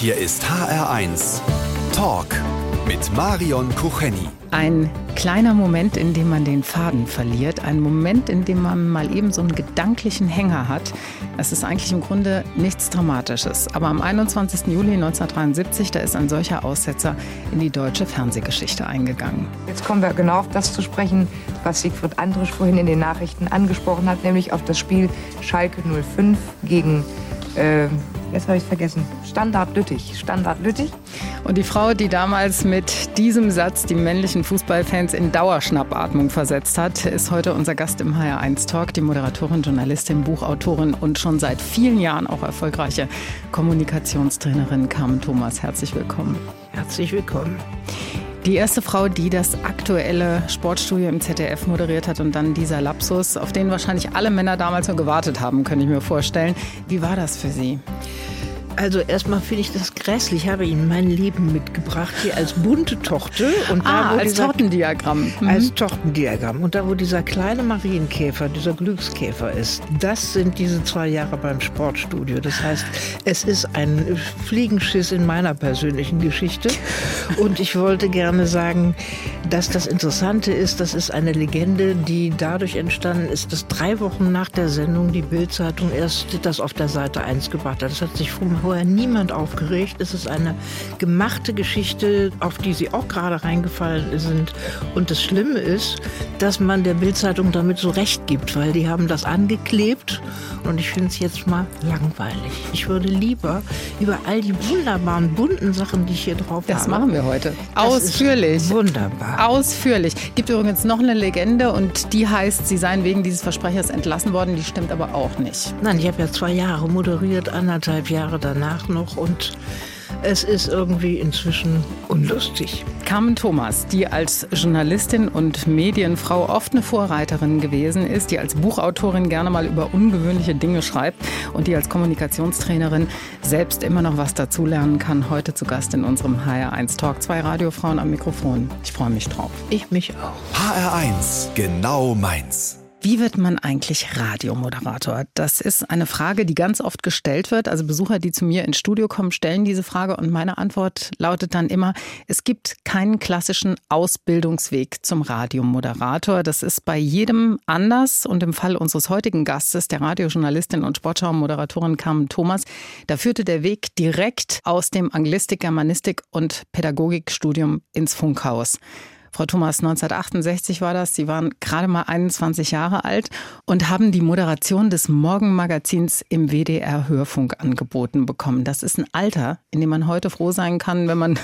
Hier ist HR1 Talk mit Marion Kucheni. Ein kleiner Moment, in dem man den Faden verliert. Ein Moment, in dem man mal eben so einen gedanklichen Hänger hat. Es ist eigentlich im Grunde nichts Dramatisches. Aber am 21. Juli 1973, da ist ein solcher Aussetzer in die deutsche Fernsehgeschichte eingegangen. Jetzt kommen wir genau auf das zu sprechen, was Siegfried Andrisch vorhin in den Nachrichten angesprochen hat, nämlich auf das Spiel Schalke 05 gegen äh, jetzt habe ich vergessen. Standard Lüttich. Standard Lüttich. Und die Frau, die damals mit diesem Satz die männlichen Fußballfans in Dauerschnappatmung versetzt hat, ist heute unser Gast im HR1 Talk, die Moderatorin, Journalistin, Buchautorin und schon seit vielen Jahren auch erfolgreiche Kommunikationstrainerin Carmen Thomas. Herzlich willkommen. Herzlich willkommen. Die erste Frau, die das aktuelle Sportstudio im ZDF moderiert hat und dann dieser Lapsus, auf den wahrscheinlich alle Männer damals nur gewartet haben, könnte ich mir vorstellen. Wie war das für Sie? Also erstmal finde ich das grässlich. Ich habe Ihnen mein Leben mitgebracht hier als bunte Tochter. Und da, ah, als dieser, Tortendiagramm. Mhm. Als Tortendiagramm. Und da, wo dieser kleine Marienkäfer, dieser Glückskäfer ist, das sind diese zwei Jahre beim Sportstudio. Das heißt, es ist ein Fliegenschiss in meiner persönlichen Geschichte. Und ich wollte gerne sagen, dass das Interessante ist, das ist eine Legende, die dadurch entstanden ist, dass drei Wochen nach der Sendung die Bildzeitung erst das auf der Seite 1 gebracht hat. Das hat sich vorher vorher niemand aufgeregt. Es ist eine gemachte Geschichte, auf die sie auch gerade reingefallen sind. Und das Schlimme ist, dass man der Bildzeitung damit so recht gibt, weil die haben das angeklebt und ich finde es jetzt mal langweilig. Ich würde lieber über all die wunderbaren bunten Sachen, die ich hier drauf das habe. Das machen wir heute. Ausführlich. wunderbar. Ausführlich. Gibt übrigens noch eine Legende und die heißt, sie seien wegen dieses Versprechers entlassen worden. Die stimmt aber auch nicht. Nein, ich habe ja zwei Jahre moderiert, anderthalb Jahre danach danach noch und es ist irgendwie inzwischen unlustig. Carmen Thomas, die als Journalistin und Medienfrau oft eine Vorreiterin gewesen ist, die als Buchautorin gerne mal über ungewöhnliche Dinge schreibt und die als Kommunikationstrainerin selbst immer noch was dazulernen kann, heute zu Gast in unserem HR1 Talk. Zwei Radiofrauen am Mikrofon. Ich freue mich drauf. Ich mich auch. HR1, genau meins. Wie wird man eigentlich Radiomoderator? Das ist eine Frage, die ganz oft gestellt wird. Also Besucher, die zu mir ins Studio kommen, stellen diese Frage und meine Antwort lautet dann immer, es gibt keinen klassischen Ausbildungsweg zum Radiomoderator. Das ist bei jedem anders und im Fall unseres heutigen Gastes, der Radiojournalistin und Sportschau-Moderatorin Carmen Thomas, da führte der Weg direkt aus dem Anglistik, Germanistik und Pädagogikstudium ins Funkhaus. Frau Thomas, 1968 war das. Sie waren gerade mal 21 Jahre alt und haben die Moderation des Morgenmagazins im WDR Hörfunk angeboten bekommen. Das ist ein Alter, in dem man heute froh sein kann, wenn man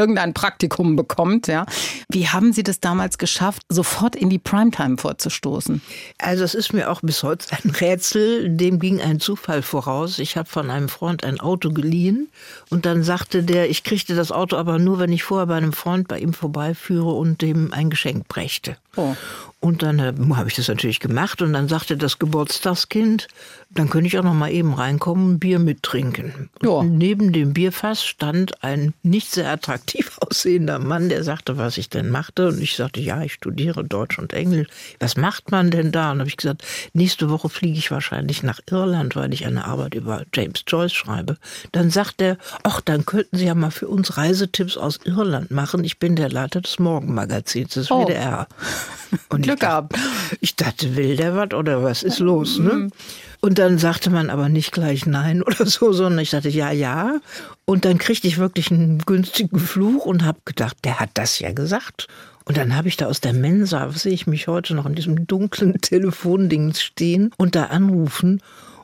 irgendein Praktikum bekommt. Ja. Wie haben Sie das damals geschafft, sofort in die Primetime vorzustoßen? Also es ist mir auch bis heute ein Rätsel. Dem ging ein Zufall voraus. Ich habe von einem Freund ein Auto geliehen und dann sagte der, ich kriegte das Auto aber nur, wenn ich vorher bei einem Freund bei ihm vorbeiführe und dem ein Geschenk brächte. Oh. Und dann äh, habe ich das natürlich gemacht und dann sagte das Geburtstagskind, dann könnte ich auch noch mal eben reinkommen, Bier mittrinken. Ja. neben dem Bierfass stand ein nicht sehr attraktiv aussehender Mann, der sagte, was ich denn machte. Und ich sagte, ja, ich studiere Deutsch und Englisch. Was macht man denn da? Und habe ich gesagt, nächste Woche fliege ich wahrscheinlich nach Irland, weil ich eine Arbeit über James Joyce schreibe. Dann sagt er, ach, dann könnten Sie ja mal für uns Reisetipps aus Irland machen. Ich bin der Leiter des Morgenmagazins des oh. WDR. Und Glück gehabt. Ich dachte, will der was oder was ist los? Ne? Mhm. Und dann sagte man aber nicht gleich nein oder so, sondern ich sagte ja, ja. Und dann kriegte ich wirklich einen günstigen Fluch und habe gedacht, der hat das ja gesagt. Und dann habe ich da aus der Mensa, sehe ich mich heute noch in diesem dunklen Telefonding stehen und da anrufen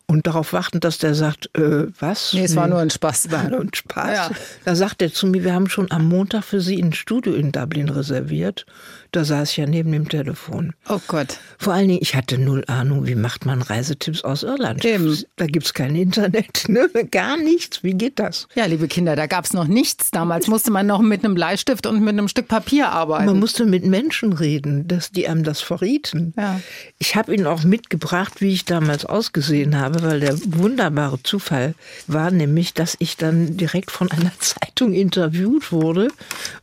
und darauf warten, dass der sagt, äh, was? Nee, es war nur ein Spaß. War nur ein Spaß. Ja. Da sagt er zu mir, wir haben schon am Montag für Sie ein Studio in Dublin reserviert. Da saß ich ja neben dem Telefon. Oh Gott. Vor allen Dingen, ich hatte null Ahnung, wie macht man Reisetipps aus Irland. Eben. Da gibt es kein Internet, ne? gar nichts. Wie geht das? Ja, liebe Kinder, da gab es noch nichts. Damals musste man noch mit einem Bleistift und mit einem Stück Papier arbeiten. Man musste mit Menschen reden, dass die einem das verrieten. Ja. Ich habe Ihnen auch mitgebracht, wie ich damals ausgesehen habe habe, weil der wunderbare Zufall war nämlich, dass ich dann direkt von einer Zeitung interviewt wurde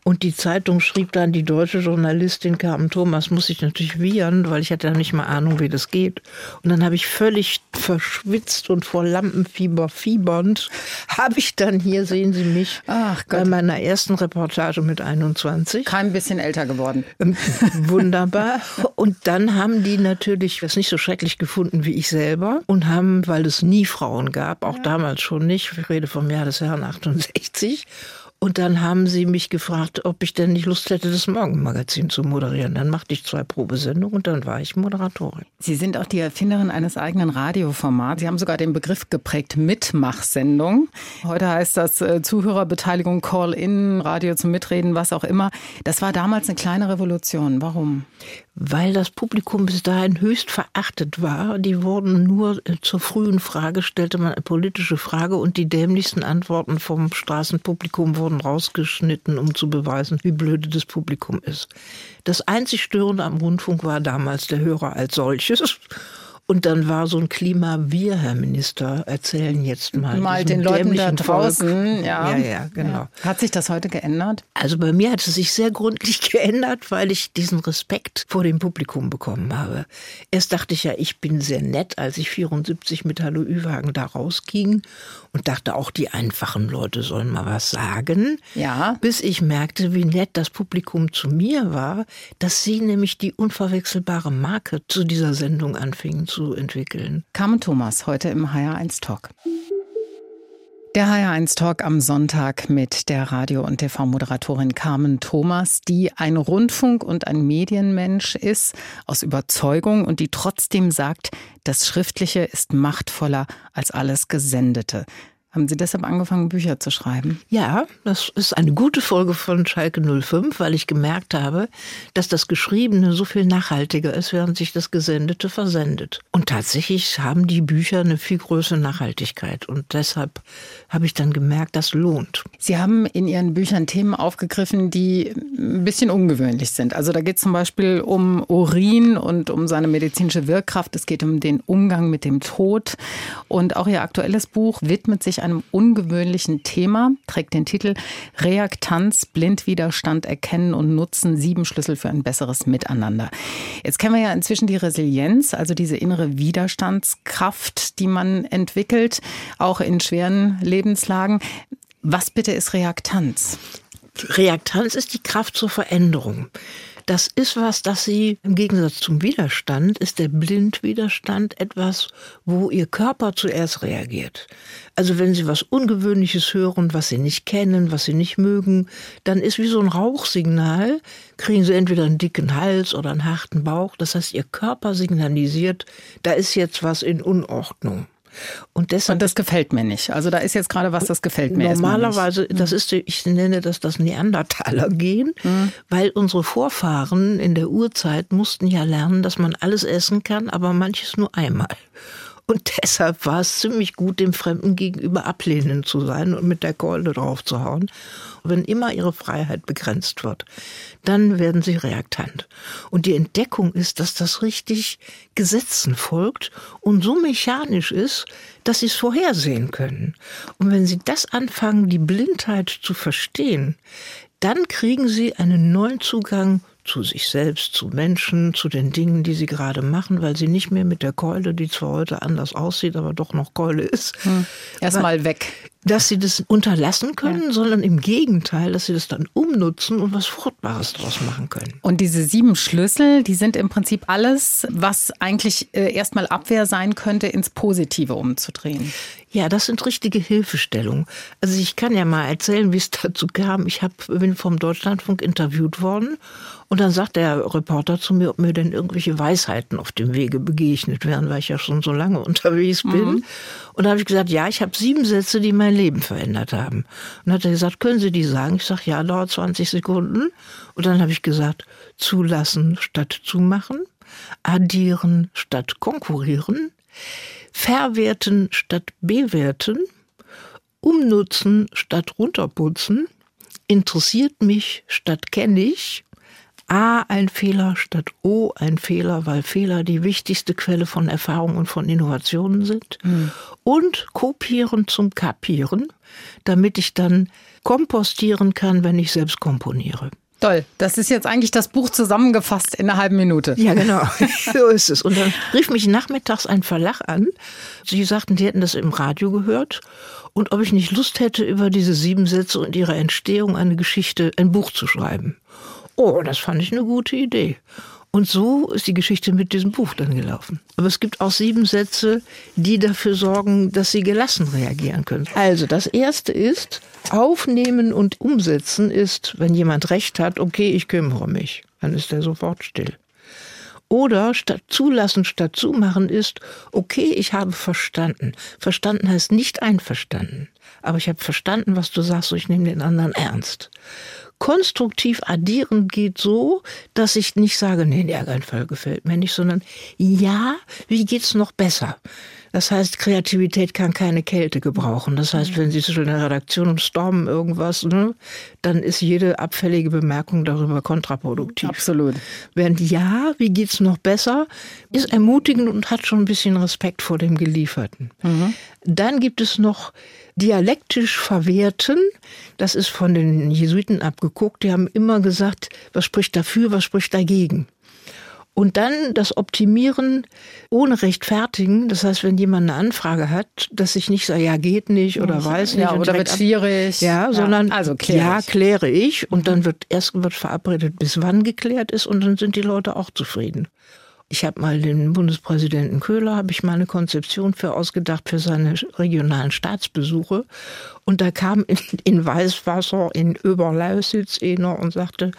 und die Zeitung schrieb dann, die deutsche Journalistin Carmen Thomas muss sich natürlich wiehern, weil ich hatte ja nicht mal Ahnung, wie das geht. Und dann habe ich völlig verschwitzt und vor Lampenfieber fiebernd, habe ich dann hier, sehen Sie mich, bei meiner ersten Reportage mit 21. Kein bisschen älter geworden. Ähm, wunderbar. Und dann haben die natürlich das nicht so schrecklich gefunden wie ich selber und haben, weil es nie Frauen gab, auch ja. damals schon nicht, ich rede vom Jahr des Herrn 68, und dann haben sie mich gefragt, ob ich denn nicht Lust hätte, das Morgenmagazin zu moderieren. Dann machte ich zwei Probesendungen und dann war ich Moderatorin. Sie sind auch die Erfinderin eines eigenen Radioformats. Sie haben sogar den Begriff geprägt, Mitmachsendung. Heute heißt das äh, Zuhörerbeteiligung, Call-in, Radio zum Mitreden, was auch immer. Das war damals eine kleine Revolution. Warum? weil das Publikum bis dahin höchst verachtet war. Die wurden nur äh, zur frühen Frage, stellte man eine politische Frage und die dämlichsten Antworten vom Straßenpublikum wurden rausgeschnitten, um zu beweisen, wie blöde das Publikum ist. Das einzig Störende am Rundfunk war damals der Hörer als solches. Und dann war so ein Klima, wir, Herr Minister, erzählen jetzt mal. Mal den Leuten da draußen. Ja. ja, ja, genau. Hat sich das heute geändert? Also bei mir hat es sich sehr gründlich geändert, weil ich diesen Respekt vor dem Publikum bekommen habe. Erst dachte ich ja, ich bin sehr nett, als ich 74 mit Hallo Ü-Wagen da rausging und dachte auch, die einfachen Leute sollen mal was sagen. Ja. Bis ich merkte, wie nett das Publikum zu mir war, dass sie nämlich die unverwechselbare Marke zu dieser Sendung anfingen zu entwickeln. Carmen Thomas, heute im HR1 Talk. Der HR1 Talk am Sonntag mit der Radio- und TV-Moderatorin Carmen Thomas, die ein Rundfunk- und ein Medienmensch ist, aus Überzeugung und die trotzdem sagt, das Schriftliche ist machtvoller als alles Gesendete. Haben Sie deshalb angefangen, Bücher zu schreiben? Ja, das ist eine gute Folge von Schalke 05, weil ich gemerkt habe, dass das Geschriebene so viel nachhaltiger ist, während sich das Gesendete versendet. Und tatsächlich haben die Bücher eine viel größere Nachhaltigkeit. Und deshalb habe ich dann gemerkt, das lohnt. Sie haben in Ihren Büchern Themen aufgegriffen, die ein bisschen ungewöhnlich sind. Also da geht es zum Beispiel um Urin und um seine medizinische Wirkkraft. Es geht um den Umgang mit dem Tod. Und auch Ihr aktuelles Buch widmet sich einem ungewöhnlichen Thema, trägt den Titel Reaktanz, Blindwiderstand erkennen und nutzen, sieben Schlüssel für ein besseres Miteinander. Jetzt kennen wir ja inzwischen die Resilienz, also diese innere Widerstandskraft, die man entwickelt, auch in schweren Lebenslagen. Was bitte ist Reaktanz? Reaktanz ist die Kraft zur Veränderung. Das ist was, das Sie im Gegensatz zum Widerstand, ist der Blindwiderstand etwas, wo Ihr Körper zuerst reagiert. Also wenn Sie was Ungewöhnliches hören, was Sie nicht kennen, was Sie nicht mögen, dann ist wie so ein Rauchsignal, kriegen Sie entweder einen dicken Hals oder einen harten Bauch. Das heißt, Ihr Körper signalisiert, da ist jetzt was in Unordnung. Und, deshalb und das gefällt mir nicht. Also da ist jetzt gerade was, das gefällt mir Normalerweise, das ist, ich nenne das das Neandertaler-Gen, mhm. weil unsere Vorfahren in der Urzeit mussten ja lernen, dass man alles essen kann, aber manches nur einmal. Und deshalb war es ziemlich gut, dem Fremden gegenüber ablehnend zu sein und mit der Keule drauf zu hauen. Wenn immer ihre Freiheit begrenzt wird, dann werden sie reaktant. Und die Entdeckung ist, dass das richtig Gesetzen folgt und so mechanisch ist, dass sie es vorhersehen können. Und wenn sie das anfangen, die Blindheit zu verstehen, dann kriegen sie einen neuen Zugang zu sich selbst, zu Menschen, zu den Dingen, die sie gerade machen, weil sie nicht mehr mit der Keule, die zwar heute anders aussieht, aber doch noch Keule ist. Hm. Erstmal weg dass sie das unterlassen können, ja. sondern im Gegenteil, dass sie das dann umnutzen und was Fruchtbares daraus machen können. Und diese sieben Schlüssel, die sind im Prinzip alles, was eigentlich äh, erstmal Abwehr sein könnte, ins Positive umzudrehen. Ja, das sind richtige Hilfestellungen. Also ich kann ja mal erzählen, wie es dazu kam. Ich hab, bin vom Deutschlandfunk interviewt worden und dann sagt der Reporter zu mir, ob mir denn irgendwelche Weisheiten auf dem Wege begegnet wären, weil ich ja schon so lange unterwegs bin. Mhm. Und da habe ich gesagt, ja, ich habe sieben Sätze, die mein Leben verändert haben. Und dann hat er gesagt, können Sie die sagen? Ich sage, ja, dauert 20 Sekunden. Und dann habe ich gesagt, zulassen statt zumachen, addieren statt konkurrieren, verwerten statt bewerten, umnutzen statt runterputzen, interessiert mich statt kenne ich, A ein Fehler statt O ein Fehler, weil Fehler die wichtigste Quelle von Erfahrung und von Innovationen sind. Mhm. Und kopieren zum Kapieren, damit ich dann kompostieren kann, wenn ich selbst komponiere. Toll. Das ist jetzt eigentlich das Buch zusammengefasst in einer halben Minute. Ja, genau. so ist es. Und dann rief mich nachmittags ein Verlag an. Sie sagten, die hätten das im Radio gehört. Und ob ich nicht Lust hätte, über diese sieben Sätze und ihre Entstehung eine Geschichte, ein Buch zu schreiben. Oh, das fand ich eine gute Idee. Und so ist die Geschichte mit diesem Buch dann gelaufen. Aber es gibt auch sieben Sätze, die dafür sorgen, dass Sie gelassen reagieren können. Also das erste ist, aufnehmen und umsetzen ist, wenn jemand recht hat, okay, ich kümmere mich. Dann ist er sofort still. Oder statt zulassen, statt zumachen ist, okay, ich habe verstanden. Verstanden heißt nicht einverstanden. Aber ich habe verstanden, was du sagst, und ich nehme den anderen ernst konstruktiv addieren geht so, dass ich nicht sage, nee, der Einfall gefällt mir nicht, sondern ja, wie geht's noch besser? Das heißt, Kreativität kann keine Kälte gebrauchen. Das heißt, wenn Sie in der Redaktion und stormen irgendwas, ne, dann ist jede abfällige Bemerkung darüber kontraproduktiv. Absolut. Während ja, wie geht's noch besser, ist ermutigend und hat schon ein bisschen Respekt vor dem Gelieferten. Mhm. Dann gibt es noch dialektisch verwerten. Das ist von den Jesuiten abgeguckt. Die haben immer gesagt, was spricht dafür, was spricht dagegen. Und dann das Optimieren ohne Rechtfertigen. Das heißt, wenn jemand eine Anfrage hat, dass ich nicht sage, ja, geht nicht oder weiß nicht. Ja, oder wird schwierig. Ja, ja, sondern also klär ja, ich. kläre ich. Und dann wird erst wird verabredet, bis wann geklärt ist und dann sind die Leute auch zufrieden. Ich habe mal den Bundespräsidenten Köhler, habe ich mal eine Konzeption für ausgedacht für seine regionalen Staatsbesuche. Und da kam in, in Weißwasser in Oberlausitz einer und sagte,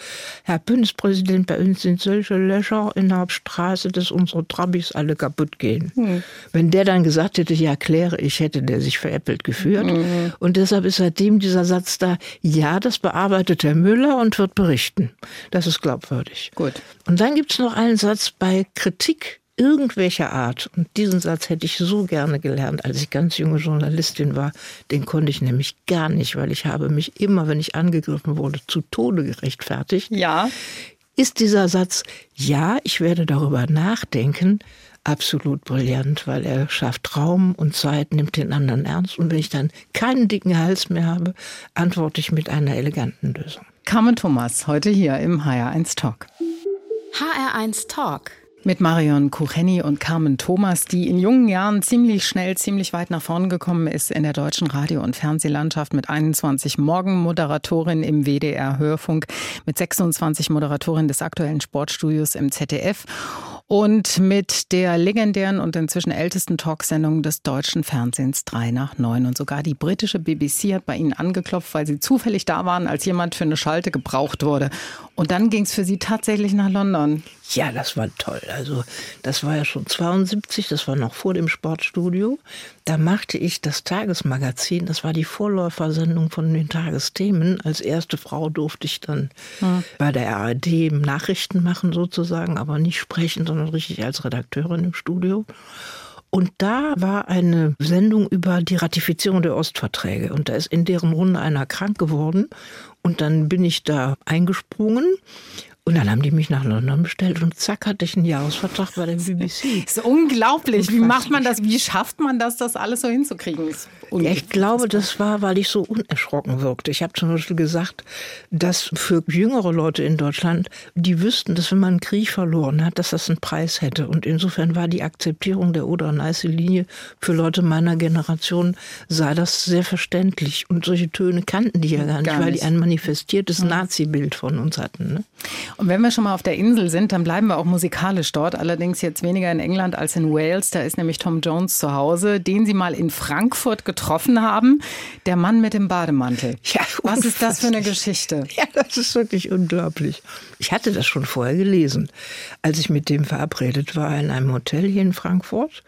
Herr Bundespräsident, bei uns sind solche Löcher in der Straße, dass unsere Trabis alle kaputt gehen. Hm. Wenn der dann gesagt hätte, ja, kläre ich, hätte der sich veräppelt geführt. Hm. Und deshalb ist seitdem dieser Satz da, ja, das bearbeitet Herr Müller und wird berichten. Das ist glaubwürdig. Gut. Und dann gibt es noch einen Satz bei Kritik irgendwelcher Art, und diesen Satz hätte ich so gerne gelernt, als ich ganz junge Journalistin war, den konnte ich nämlich gar nicht, weil ich habe mich immer, wenn ich angegriffen wurde, zu Tode gerechtfertigt. Ja. Ist dieser Satz, ja, ich werde darüber nachdenken, absolut brillant, weil er schafft Raum und Zeit, nimmt den anderen ernst. Und wenn ich dann keinen dicken Hals mehr habe, antworte ich mit einer eleganten Lösung. Carmen Thomas, heute hier im HR1 Talk. HR1 Talk mit Marion Kucheni und Carmen Thomas, die in jungen Jahren ziemlich schnell, ziemlich weit nach vorn gekommen ist in der deutschen Radio- und Fernsehlandschaft mit 21 Morgenmoderatorin im WDR Hörfunk, mit 26 Moderatorin des aktuellen Sportstudios im ZDF und mit der legendären und inzwischen ältesten Talksendung des deutschen Fernsehens 3 nach 9. Und sogar die britische BBC hat bei ihnen angeklopft, weil sie zufällig da waren, als jemand für eine Schalte gebraucht wurde. Und dann ging es für sie tatsächlich nach London. Ja, das war toll. Also das war ja schon 72, das war noch vor dem Sportstudio. Da machte ich das Tagesmagazin, das war die Vorläufersendung von den Tagesthemen. Als erste Frau durfte ich dann hm. bei der ARD Nachrichten machen sozusagen, aber nicht sprechen, sondern richtig als Redakteurin im Studio. Und da war eine Sendung über die Ratifizierung der Ostverträge. Und da ist in deren Runde einer krank geworden. Und dann bin ich da eingesprungen und dann haben die mich nach London bestellt und zack hatte ich einen Jahresvertrag bei der BBC. Das ist unglaublich. Wie macht man das? Wie schafft man das, das alles so hinzukriegen? Ja, ich glaube, das war, weil ich so unerschrocken wirkte. Ich habe zum Beispiel gesagt, dass für jüngere Leute in Deutschland, die wüssten, dass wenn man einen Krieg verloren hat, dass das einen Preis hätte. Und insofern war die Akzeptierung der Oder-Neiße-Linie für Leute meiner Generation, sei das sehr verständlich. Und solche Töne kannten die ja gar nicht, gar nicht. weil die ein manifestiertes mhm. Nazi-Bild von uns hatten. Ne? Und wenn wir schon mal auf der Insel sind, dann bleiben wir auch musikalisch dort. Allerdings jetzt weniger in England als in Wales. Da ist nämlich Tom Jones zu Hause, den Sie mal in Frankfurt getroffen haben. Der Mann mit dem Bademantel. Ja, Was ist das für eine Geschichte? Ja, das ist wirklich unglaublich. Ich hatte das schon vorher gelesen, als ich mit dem verabredet war in einem Hotel hier in Frankfurt.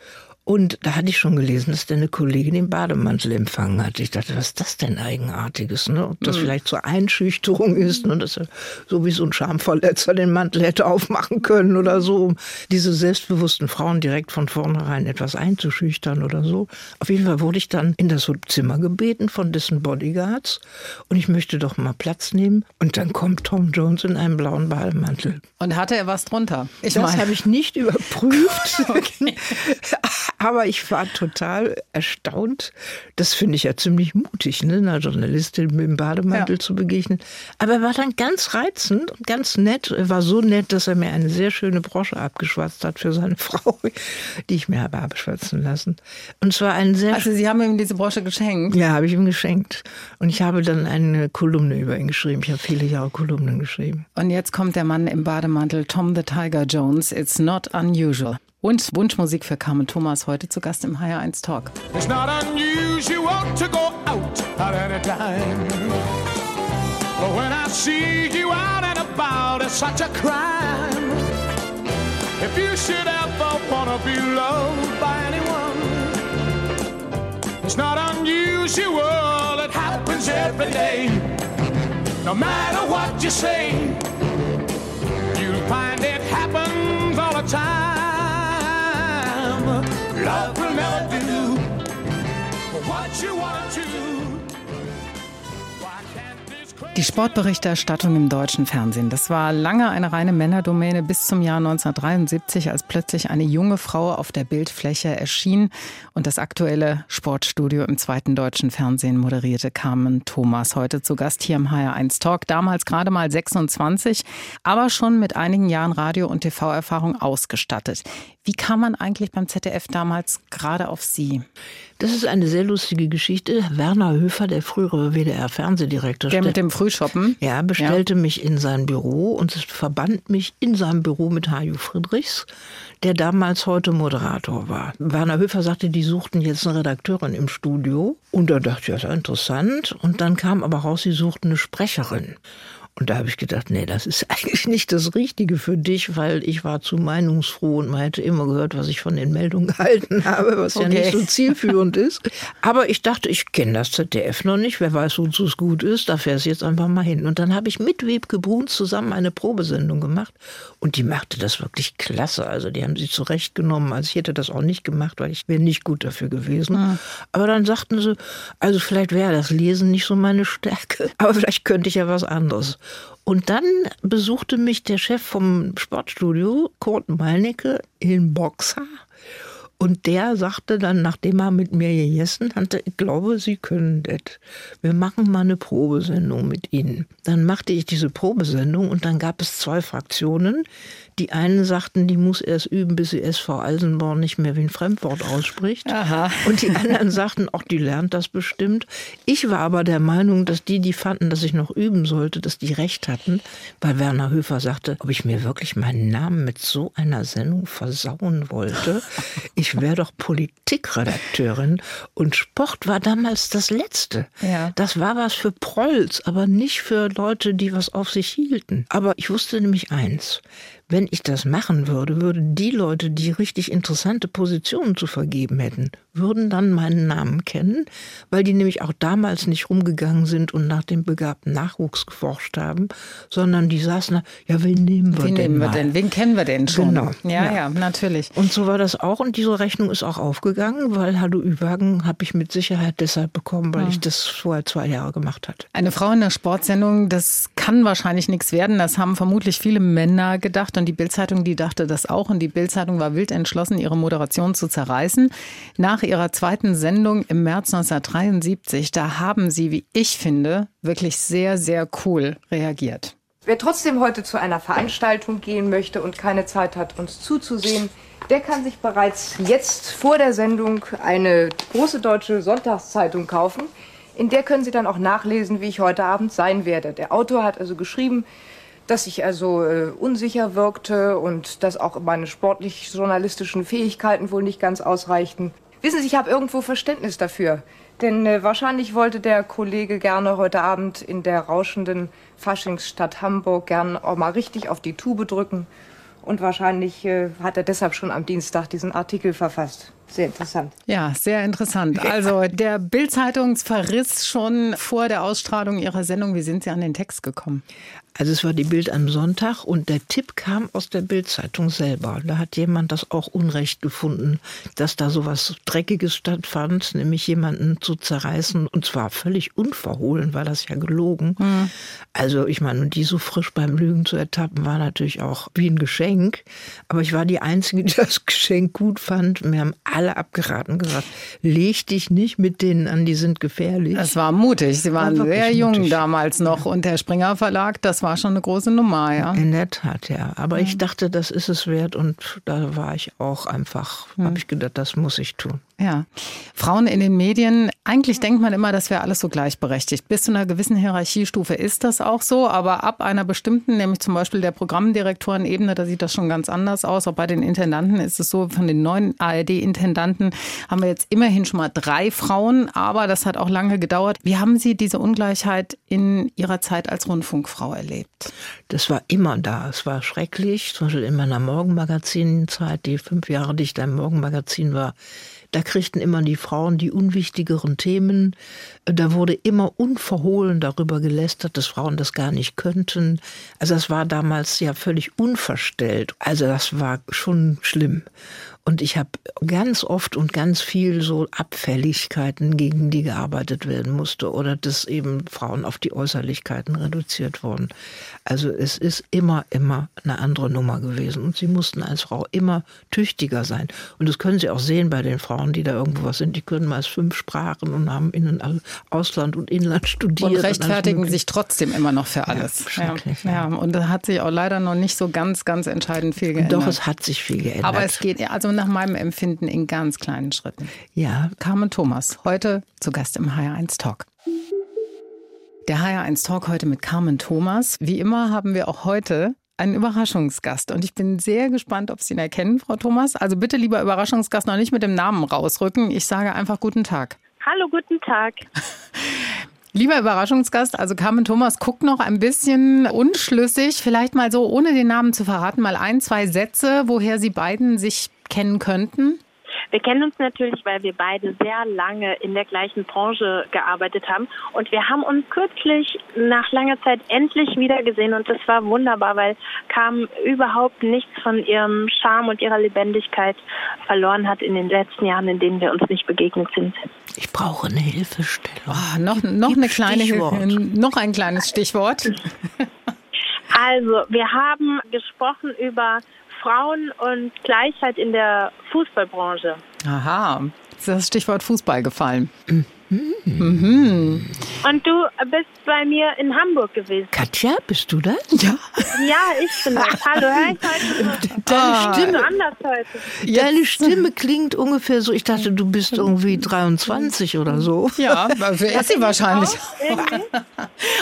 Und da hatte ich schon gelesen, dass der eine Kollegin im Bademantel empfangen hat. Ich dachte, was ist das denn Eigenartiges? Ne? Ob das mhm. vielleicht zur Einschüchterung ist, ne? dass er so wie so ein Schamverletzer den Mantel hätte aufmachen können oder so, um diese selbstbewussten Frauen direkt von vornherein etwas einzuschüchtern oder so. Auf jeden Fall wurde ich dann in das Zimmer gebeten von dessen Bodyguards und ich möchte doch mal Platz nehmen. Und dann kommt Tom Jones in einem blauen Bademantel. Und hatte er was drunter? Ich das habe ich nicht überprüft. Aber ich war total erstaunt. Das finde ich ja ziemlich mutig, ne, einer Journalistin mit dem Bademantel ja. zu begegnen. Aber er war dann ganz reizend und ganz nett. Er war so nett, dass er mir eine sehr schöne Brosche abgeschwatzt hat für seine Frau, die ich mir habe abschwatzen lassen. Und zwar ein sehr. Also Sie haben ihm diese Brosche geschenkt? Ja, habe ich ihm geschenkt. Und ich habe dann eine Kolumne über ihn geschrieben. Ich habe viele Jahre Kolumnen geschrieben. Und jetzt kommt der Mann im Bademantel, Tom the Tiger Jones. It's not unusual. Und Wunschmusik für Carmen Thomas heute zu Gast im HR1 Talk. It's not unusual to go out at any time. But when I see you out and about, it's such a crime. If you should ever wanna be loved by anyone, it's not unusual, it happens every day. No matter what you say, Die Sportberichterstattung im deutschen Fernsehen, das war lange eine reine Männerdomäne bis zum Jahr 1973, als plötzlich eine junge Frau auf der Bildfläche erschien und das aktuelle Sportstudio im zweiten deutschen Fernsehen moderierte Carmen Thomas. Heute zu Gast hier im HR1 Talk, damals gerade mal 26, aber schon mit einigen Jahren Radio- und TV-Erfahrung ausgestattet. Wie kam man eigentlich beim ZDF damals gerade auf Sie? Das ist eine sehr lustige Geschichte. Werner Höfer, der frühere WDR-Fernsehdirektor, der mit dem Frühshoppen, ja, bestellte ja. mich in sein Büro und verband mich in seinem Büro mit Haju Friedrichs, der damals heute Moderator war. Werner Höfer sagte, die suchten jetzt eine Redakteurin im Studio. Und da dachte ich, ja, das ist interessant. Und dann kam aber raus, sie suchten eine Sprecherin. Und da habe ich gedacht, nee, das ist eigentlich nicht das Richtige für dich, weil ich war zu meinungsfroh und man hätte immer gehört, was ich von den Meldungen gehalten habe, was okay. ja nicht so zielführend ist. Aber ich dachte, ich kenne das ZDF noch nicht, wer weiß, wozu es gut ist, da fährst du jetzt einfach mal hin. Und dann habe ich mit Wiebke Bruns zusammen eine Probesendung gemacht und die machte das wirklich klasse. Also die haben sie zurechtgenommen. Also ich hätte das auch nicht gemacht, weil ich wäre nicht gut dafür gewesen. Aber dann sagten sie, also vielleicht wäre das Lesen nicht so meine Stärke, aber vielleicht könnte ich ja was anderes. Und dann besuchte mich der Chef vom Sportstudio, Kurt Meinecke, in Boxer. Und der sagte dann, nachdem er mit mir gegessen hatte, ich glaube, Sie können das. Wir machen mal eine Probesendung mit Ihnen. Dann machte ich diese Probesendung und dann gab es zwei Fraktionen. Die einen sagten, die muss erst üben, bis sie SV Eisenborn nicht mehr wie ein Fremdwort ausspricht. Aha. Und die anderen sagten, auch die lernt das bestimmt. Ich war aber der Meinung, dass die, die fanden, dass ich noch üben sollte, dass die recht hatten, weil Werner Höfer sagte, ob ich mir wirklich meinen Namen mit so einer Sendung versauen wollte. Ich wäre doch Politikredakteurin und Sport war damals das Letzte. Ja. Das war was für Prolls, aber nicht für Leute, die was auf sich hielten. Aber ich wusste nämlich eins wenn ich das machen würde, würden die Leute, die richtig interessante Positionen zu vergeben hätten, würden dann meinen Namen kennen, weil die nämlich auch damals nicht rumgegangen sind und nach dem begabten Nachwuchs geforscht haben, sondern die saßen da, ja, wen nehmen wir wen denn? Nehmen wir denn? Wen kennen wir denn schon? Genau. Ja, ja, ja, natürlich. Und so war das auch und diese Rechnung ist auch aufgegangen, weil Hallo Üwagen habe ich mit Sicherheit deshalb bekommen, weil ja. ich das vorher zwei Jahre gemacht hatte. Eine Frau in der Sportsendung, das kann wahrscheinlich nichts werden. Das haben vermutlich viele Männer gedacht und die Bildzeitung, die dachte das auch und die Bildzeitung war wild entschlossen, ihre Moderation zu zerreißen. Nach ihrer zweiten Sendung im März 1973, da haben sie, wie ich finde, wirklich sehr, sehr cool reagiert. Wer trotzdem heute zu einer Veranstaltung gehen möchte und keine Zeit hat, uns zuzusehen, der kann sich bereits jetzt vor der Sendung eine große deutsche Sonntagszeitung kaufen. In der können Sie dann auch nachlesen, wie ich heute Abend sein werde. Der Autor hat also geschrieben, dass ich also äh, unsicher wirkte und dass auch meine sportlich-journalistischen Fähigkeiten wohl nicht ganz ausreichten. Wissen Sie, ich habe irgendwo Verständnis dafür. Denn äh, wahrscheinlich wollte der Kollege gerne heute Abend in der rauschenden Faschingsstadt Hamburg gern auch mal richtig auf die Tube drücken. Und wahrscheinlich äh, hat er deshalb schon am Dienstag diesen Artikel verfasst. Sehr interessant. Ja, sehr interessant. Also der Bild-Zeitung verriss schon vor der Ausstrahlung Ihrer Sendung. Wie sind Sie an den Text gekommen? Also es war die Bild am Sonntag und der Tipp kam aus der Bildzeitung selber. Da hat jemand das auch Unrecht gefunden, dass da so was Dreckiges stattfand, nämlich jemanden zu zerreißen und zwar völlig unverhohlen, war das ja gelogen. Mhm. Also ich meine, die so frisch beim Lügen zu ertappen, war natürlich auch wie ein Geschenk. Aber ich war die Einzige, die das Geschenk gut fand. Wir haben alle abgeraten gesagt, leg dich nicht mit denen an, die sind gefährlich. Das war mutig. Sie waren sehr jung mutig. damals noch und der Springer Verlag, das war war schon eine große Nummer, ja. In der Tat, ja. Aber ja. ich dachte, das ist es wert und da war ich auch einfach, ja. habe ich gedacht, das muss ich tun. Ja. Frauen in den Medien, eigentlich denkt man immer, das wäre alles so gleichberechtigt. Bis zu einer gewissen Hierarchiestufe ist das auch so, aber ab einer bestimmten, nämlich zum Beispiel der Programmdirektorenebene, da sieht das schon ganz anders aus. Auch bei den Intendanten ist es so, von den neuen ARD-Intendanten haben wir jetzt immerhin schon mal drei Frauen, aber das hat auch lange gedauert. Wie haben Sie diese Ungleichheit in Ihrer Zeit als Rundfunkfrau erlebt? Das war immer da. Es war schrecklich. Zum Beispiel in meiner Morgenmagazinzeit, die fünf Jahre, die ich da im Morgenmagazin war, da kriegten immer die Frauen die unwichtigeren Themen. Da wurde immer unverhohlen darüber gelästert, dass Frauen das gar nicht könnten. Also das war damals ja völlig unverstellt. Also das war schon schlimm. Und ich habe ganz oft und ganz viel so Abfälligkeiten, gegen die gearbeitet werden musste oder dass eben Frauen auf die Äußerlichkeiten reduziert wurden. Also es ist immer, immer eine andere Nummer gewesen. Und sie mussten als Frau immer tüchtiger sein. Und das können Sie auch sehen bei den Frauen, die da irgendwo was sind. Die können meist fünf Sprachen und haben in Ausland und Inland studiert. Und rechtfertigen und sich trotzdem immer noch für alles. Ja, ja, ja. und da hat sich auch leider noch nicht so ganz, ganz entscheidend viel geändert. Doch, es hat sich viel geändert. Aber es geht, also nach meinem Empfinden in ganz kleinen Schritten. Ja. Carmen Thomas, heute zu Gast im HR1 Talk. Der HR1 Talk heute mit Carmen Thomas. Wie immer haben wir auch heute einen Überraschungsgast. Und ich bin sehr gespannt, ob Sie ihn erkennen, Frau Thomas. Also bitte, lieber Überraschungsgast, noch nicht mit dem Namen rausrücken. Ich sage einfach guten Tag. Hallo, guten Tag. Lieber Überraschungsgast, also Carmen Thomas guckt noch ein bisschen unschlüssig. Vielleicht mal so, ohne den Namen zu verraten, mal ein, zwei Sätze, woher Sie beiden sich kennen könnten. Wir kennen uns natürlich, weil wir beide sehr lange in der gleichen Branche gearbeitet haben. Und wir haben uns kürzlich nach langer Zeit endlich wiedergesehen. Und das war wunderbar, weil kam überhaupt nichts von ihrem Charme und ihrer Lebendigkeit verloren hat in den letzten Jahren, in denen wir uns nicht begegnet sind. Ich brauche eine Hilfestellung. Oh, noch noch eine kleine Hilfe, noch ein kleines Stichwort. Also, wir haben gesprochen über Frauen und Gleichheit in der Fußballbranche. Aha, ist das Stichwort Fußball gefallen. Mhm. Mhm. Und du bist bei mir in Hamburg gewesen. Katja, bist du das? Ja. Ja, ich bin das. Hallo, hör ich heute Deine ah. Stimme, anders heute. Deine Stimme klingt ungefähr so, ich dachte, du bist irgendwie 23 oder so. Ja, wer ist sie wahrscheinlich?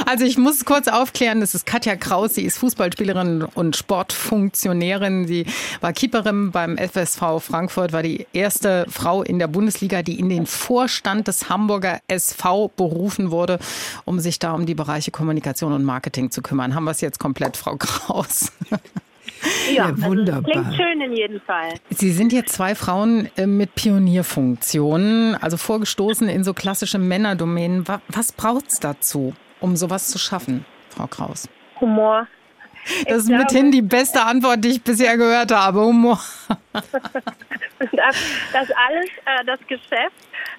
Also ich muss kurz aufklären, das ist Katja Kraus, sie ist Fußballspielerin und Sportfunktionärin. Sie war Keeperin beim FSV Frankfurt, war die erste Frau in der Bundesliga, die in den Vorstand des Hamburg Hamburger SV berufen wurde, um sich da um die Bereiche Kommunikation und Marketing zu kümmern. Haben wir es jetzt komplett, Frau Kraus? Ja, ja wunderbar. Also klingt schön in jedem Fall. Sie sind jetzt zwei Frauen äh, mit Pionierfunktionen, also vorgestoßen in so klassische Männerdomänen. Was braucht es dazu, um sowas zu schaffen, Frau Kraus? Humor. Das ist mithin die beste Antwort, die ich bisher gehört habe. Humor. das, das alles, äh, das Geschäft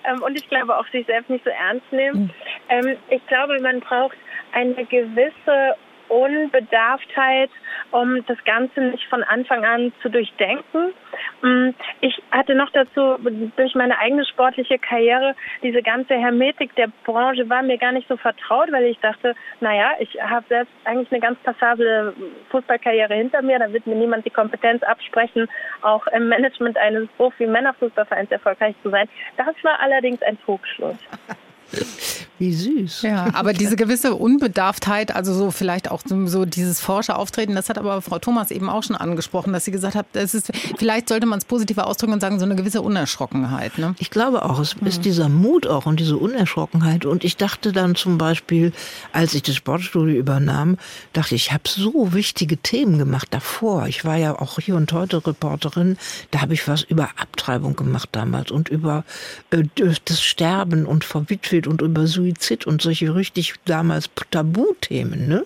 ähm, und ich glaube auch sich selbst nicht so ernst nehmen. Mhm. Ähm, ich glaube, man braucht eine gewisse Unbedarftheit, um das Ganze nicht von Anfang an zu durchdenken. Mm, ich hatte noch dazu durch meine eigene sportliche Karriere diese ganze Hermetik der Branche war mir gar nicht so vertraut, weil ich dachte, naja, ich habe selbst eigentlich eine ganz passable Fußballkarriere hinter mir, da wird mir niemand die Kompetenz absprechen, auch im Management eines Profi-Männerfußballvereins erfolgreich zu sein. Das war allerdings ein Trugschluss. Wie süß. Ja, aber diese gewisse Unbedarftheit, also so vielleicht auch so dieses forsche Auftreten, das hat aber Frau Thomas eben auch schon angesprochen, dass sie gesagt hat, es ist, vielleicht sollte man es positiver ausdrücken und sagen, so eine gewisse Unerschrockenheit. Ne? Ich glaube auch, es ist dieser Mut auch und diese Unerschrockenheit. Und ich dachte dann zum Beispiel, als ich das Sportstudio übernahm, dachte ich, ich habe so wichtige Themen gemacht davor. Ich war ja auch hier und heute Reporterin. Da habe ich was über Abtreibung gemacht damals und über äh, das Sterben und verwitwet und über Suizid Suizid und solche richtig damals Tabuthemen. Ne?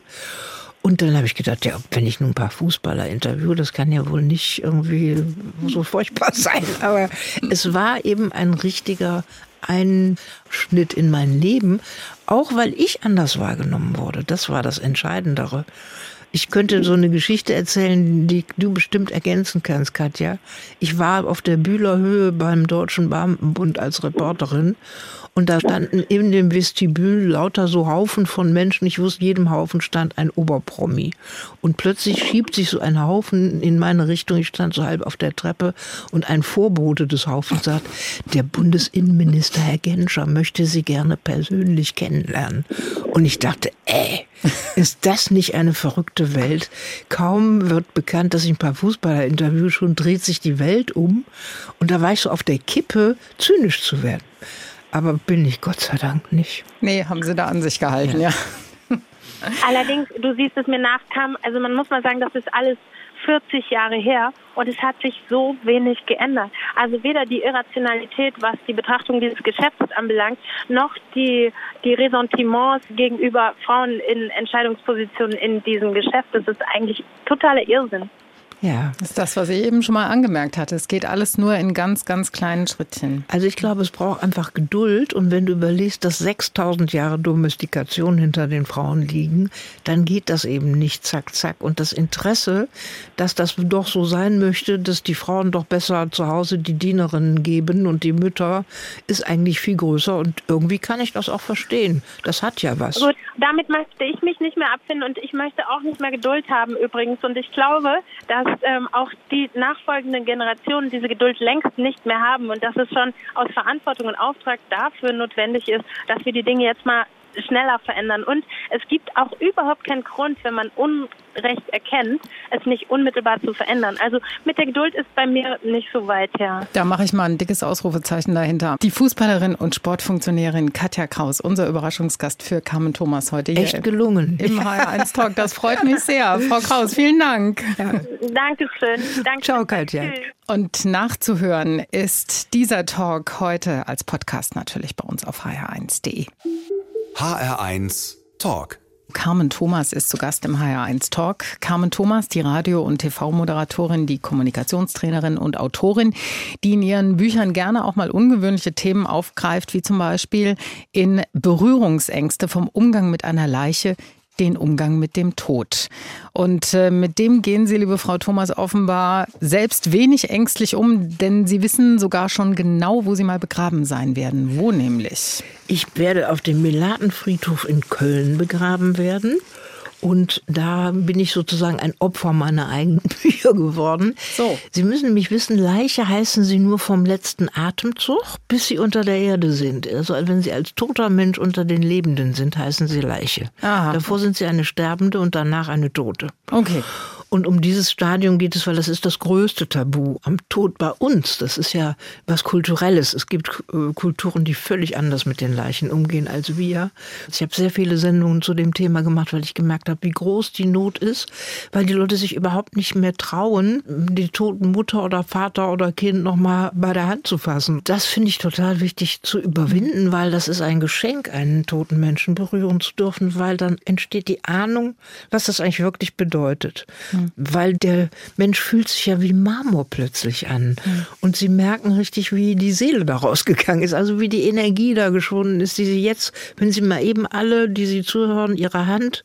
Und dann habe ich gedacht, ja, wenn ich nun ein paar Fußballer interviewe, das kann ja wohl nicht irgendwie so furchtbar sein. Aber es war eben ein richtiger Einschnitt in mein Leben, auch weil ich anders wahrgenommen wurde. Das war das Entscheidendere. Ich könnte so eine Geschichte erzählen, die du bestimmt ergänzen kannst, Katja. Ich war auf der Bühler Höhe beim Deutschen Beamtenbund als Reporterin und da standen in dem Vestibül lauter so Haufen von Menschen. Ich wusste, jedem Haufen stand ein Oberpromi. Und plötzlich schiebt sich so ein Haufen in meine Richtung. Ich stand so halb auf der Treppe und ein Vorbote des Haufens sagt, der Bundesinnenminister Herr Genscher möchte Sie gerne persönlich kennenlernen. Und ich dachte, äh, ist das nicht eine verrückte Welt? Kaum wird bekannt, dass ich ein paar Fußballer interviewe, schon dreht sich die Welt um. Und da war ich so auf der Kippe, zynisch zu werden. Aber bin ich Gott sei Dank nicht. Nee, haben Sie da an sich gehalten, ja. ja. Allerdings, du siehst es mir nachkam, also man muss mal sagen, das ist alles 40 Jahre her und es hat sich so wenig geändert. Also weder die Irrationalität, was die Betrachtung dieses Geschäfts anbelangt, noch die, die Ressentiments gegenüber Frauen in Entscheidungspositionen in diesem Geschäft. Das ist eigentlich totaler Irrsinn. Ja. Das ist das, was ich eben schon mal angemerkt hatte. Es geht alles nur in ganz, ganz kleinen Schrittchen. Also ich glaube, es braucht einfach Geduld. Und wenn du überlegst, dass 6000 Jahre Domestikation hinter den Frauen liegen, dann geht das eben nicht zack, zack. Und das Interesse, dass das doch so sein möchte, dass die Frauen doch besser zu Hause die Dienerinnen geben und die Mütter, ist eigentlich viel größer. Und irgendwie kann ich das auch verstehen. Das hat ja was. Gut, damit möchte ich mich nicht mehr abfinden und ich möchte auch nicht mehr Geduld haben übrigens. Und ich glaube, dass ähm, auch die nachfolgenden Generationen diese Geduld längst nicht mehr haben und dass es schon aus Verantwortung und Auftrag dafür notwendig ist, dass wir die Dinge jetzt mal schneller verändern. Und es gibt auch überhaupt keinen Grund, wenn man Unrecht erkennt, es nicht unmittelbar zu verändern. Also mit der Geduld ist bei mir nicht so weit her. Da mache ich mal ein dickes Ausrufezeichen dahinter. Die Fußballerin und Sportfunktionärin Katja Kraus, unser Überraschungsgast für Carmen Thomas heute hier. Echt gelungen. Im HR1 Talk. Das freut mich sehr. Frau Kraus, vielen Dank. Ja. Dankeschön. Danke. Ciao, Katja. Und nachzuhören ist dieser Talk heute als Podcast natürlich bei uns auf hr1.de. HR1 Talk. Carmen Thomas ist zu Gast im HR1 Talk. Carmen Thomas, die Radio- und TV-Moderatorin, die Kommunikationstrainerin und Autorin, die in ihren Büchern gerne auch mal ungewöhnliche Themen aufgreift, wie zum Beispiel in Berührungsängste vom Umgang mit einer Leiche den Umgang mit dem Tod. Und äh, mit dem gehen Sie, liebe Frau Thomas, offenbar selbst wenig ängstlich um, denn Sie wissen sogar schon genau, wo Sie mal begraben sein werden. Wo nämlich? Ich werde auf dem Melatenfriedhof in Köln begraben werden. Und da bin ich sozusagen ein Opfer meiner eigenen Bücher geworden. So. Sie müssen nämlich wissen, Leiche heißen sie nur vom letzten Atemzug, bis sie unter der Erde sind. Also wenn sie als toter Mensch unter den Lebenden sind, heißen sie Leiche. Aha. Davor sind sie eine Sterbende und danach eine Tote. Okay. Und um dieses Stadium geht es, weil das ist das größte Tabu am Tod bei uns. Das ist ja was Kulturelles. Es gibt äh, Kulturen, die völlig anders mit den Leichen umgehen als wir. Ich habe sehr viele Sendungen zu dem Thema gemacht, weil ich gemerkt habe, wie groß die Not ist, weil die Leute sich überhaupt nicht mehr trauen, die toten Mutter oder Vater oder Kind noch mal bei der Hand zu fassen. Das finde ich total wichtig zu überwinden, weil das ist ein Geschenk, einen toten Menschen berühren zu dürfen, weil dann entsteht die Ahnung, was das eigentlich wirklich bedeutet. Weil der Mensch fühlt sich ja wie Marmor plötzlich an. Mhm. Und sie merken richtig, wie die Seele da rausgegangen ist. Also wie die Energie da geschwunden ist, die sie jetzt, wenn sie mal eben alle, die sie zuhören, ihre Hand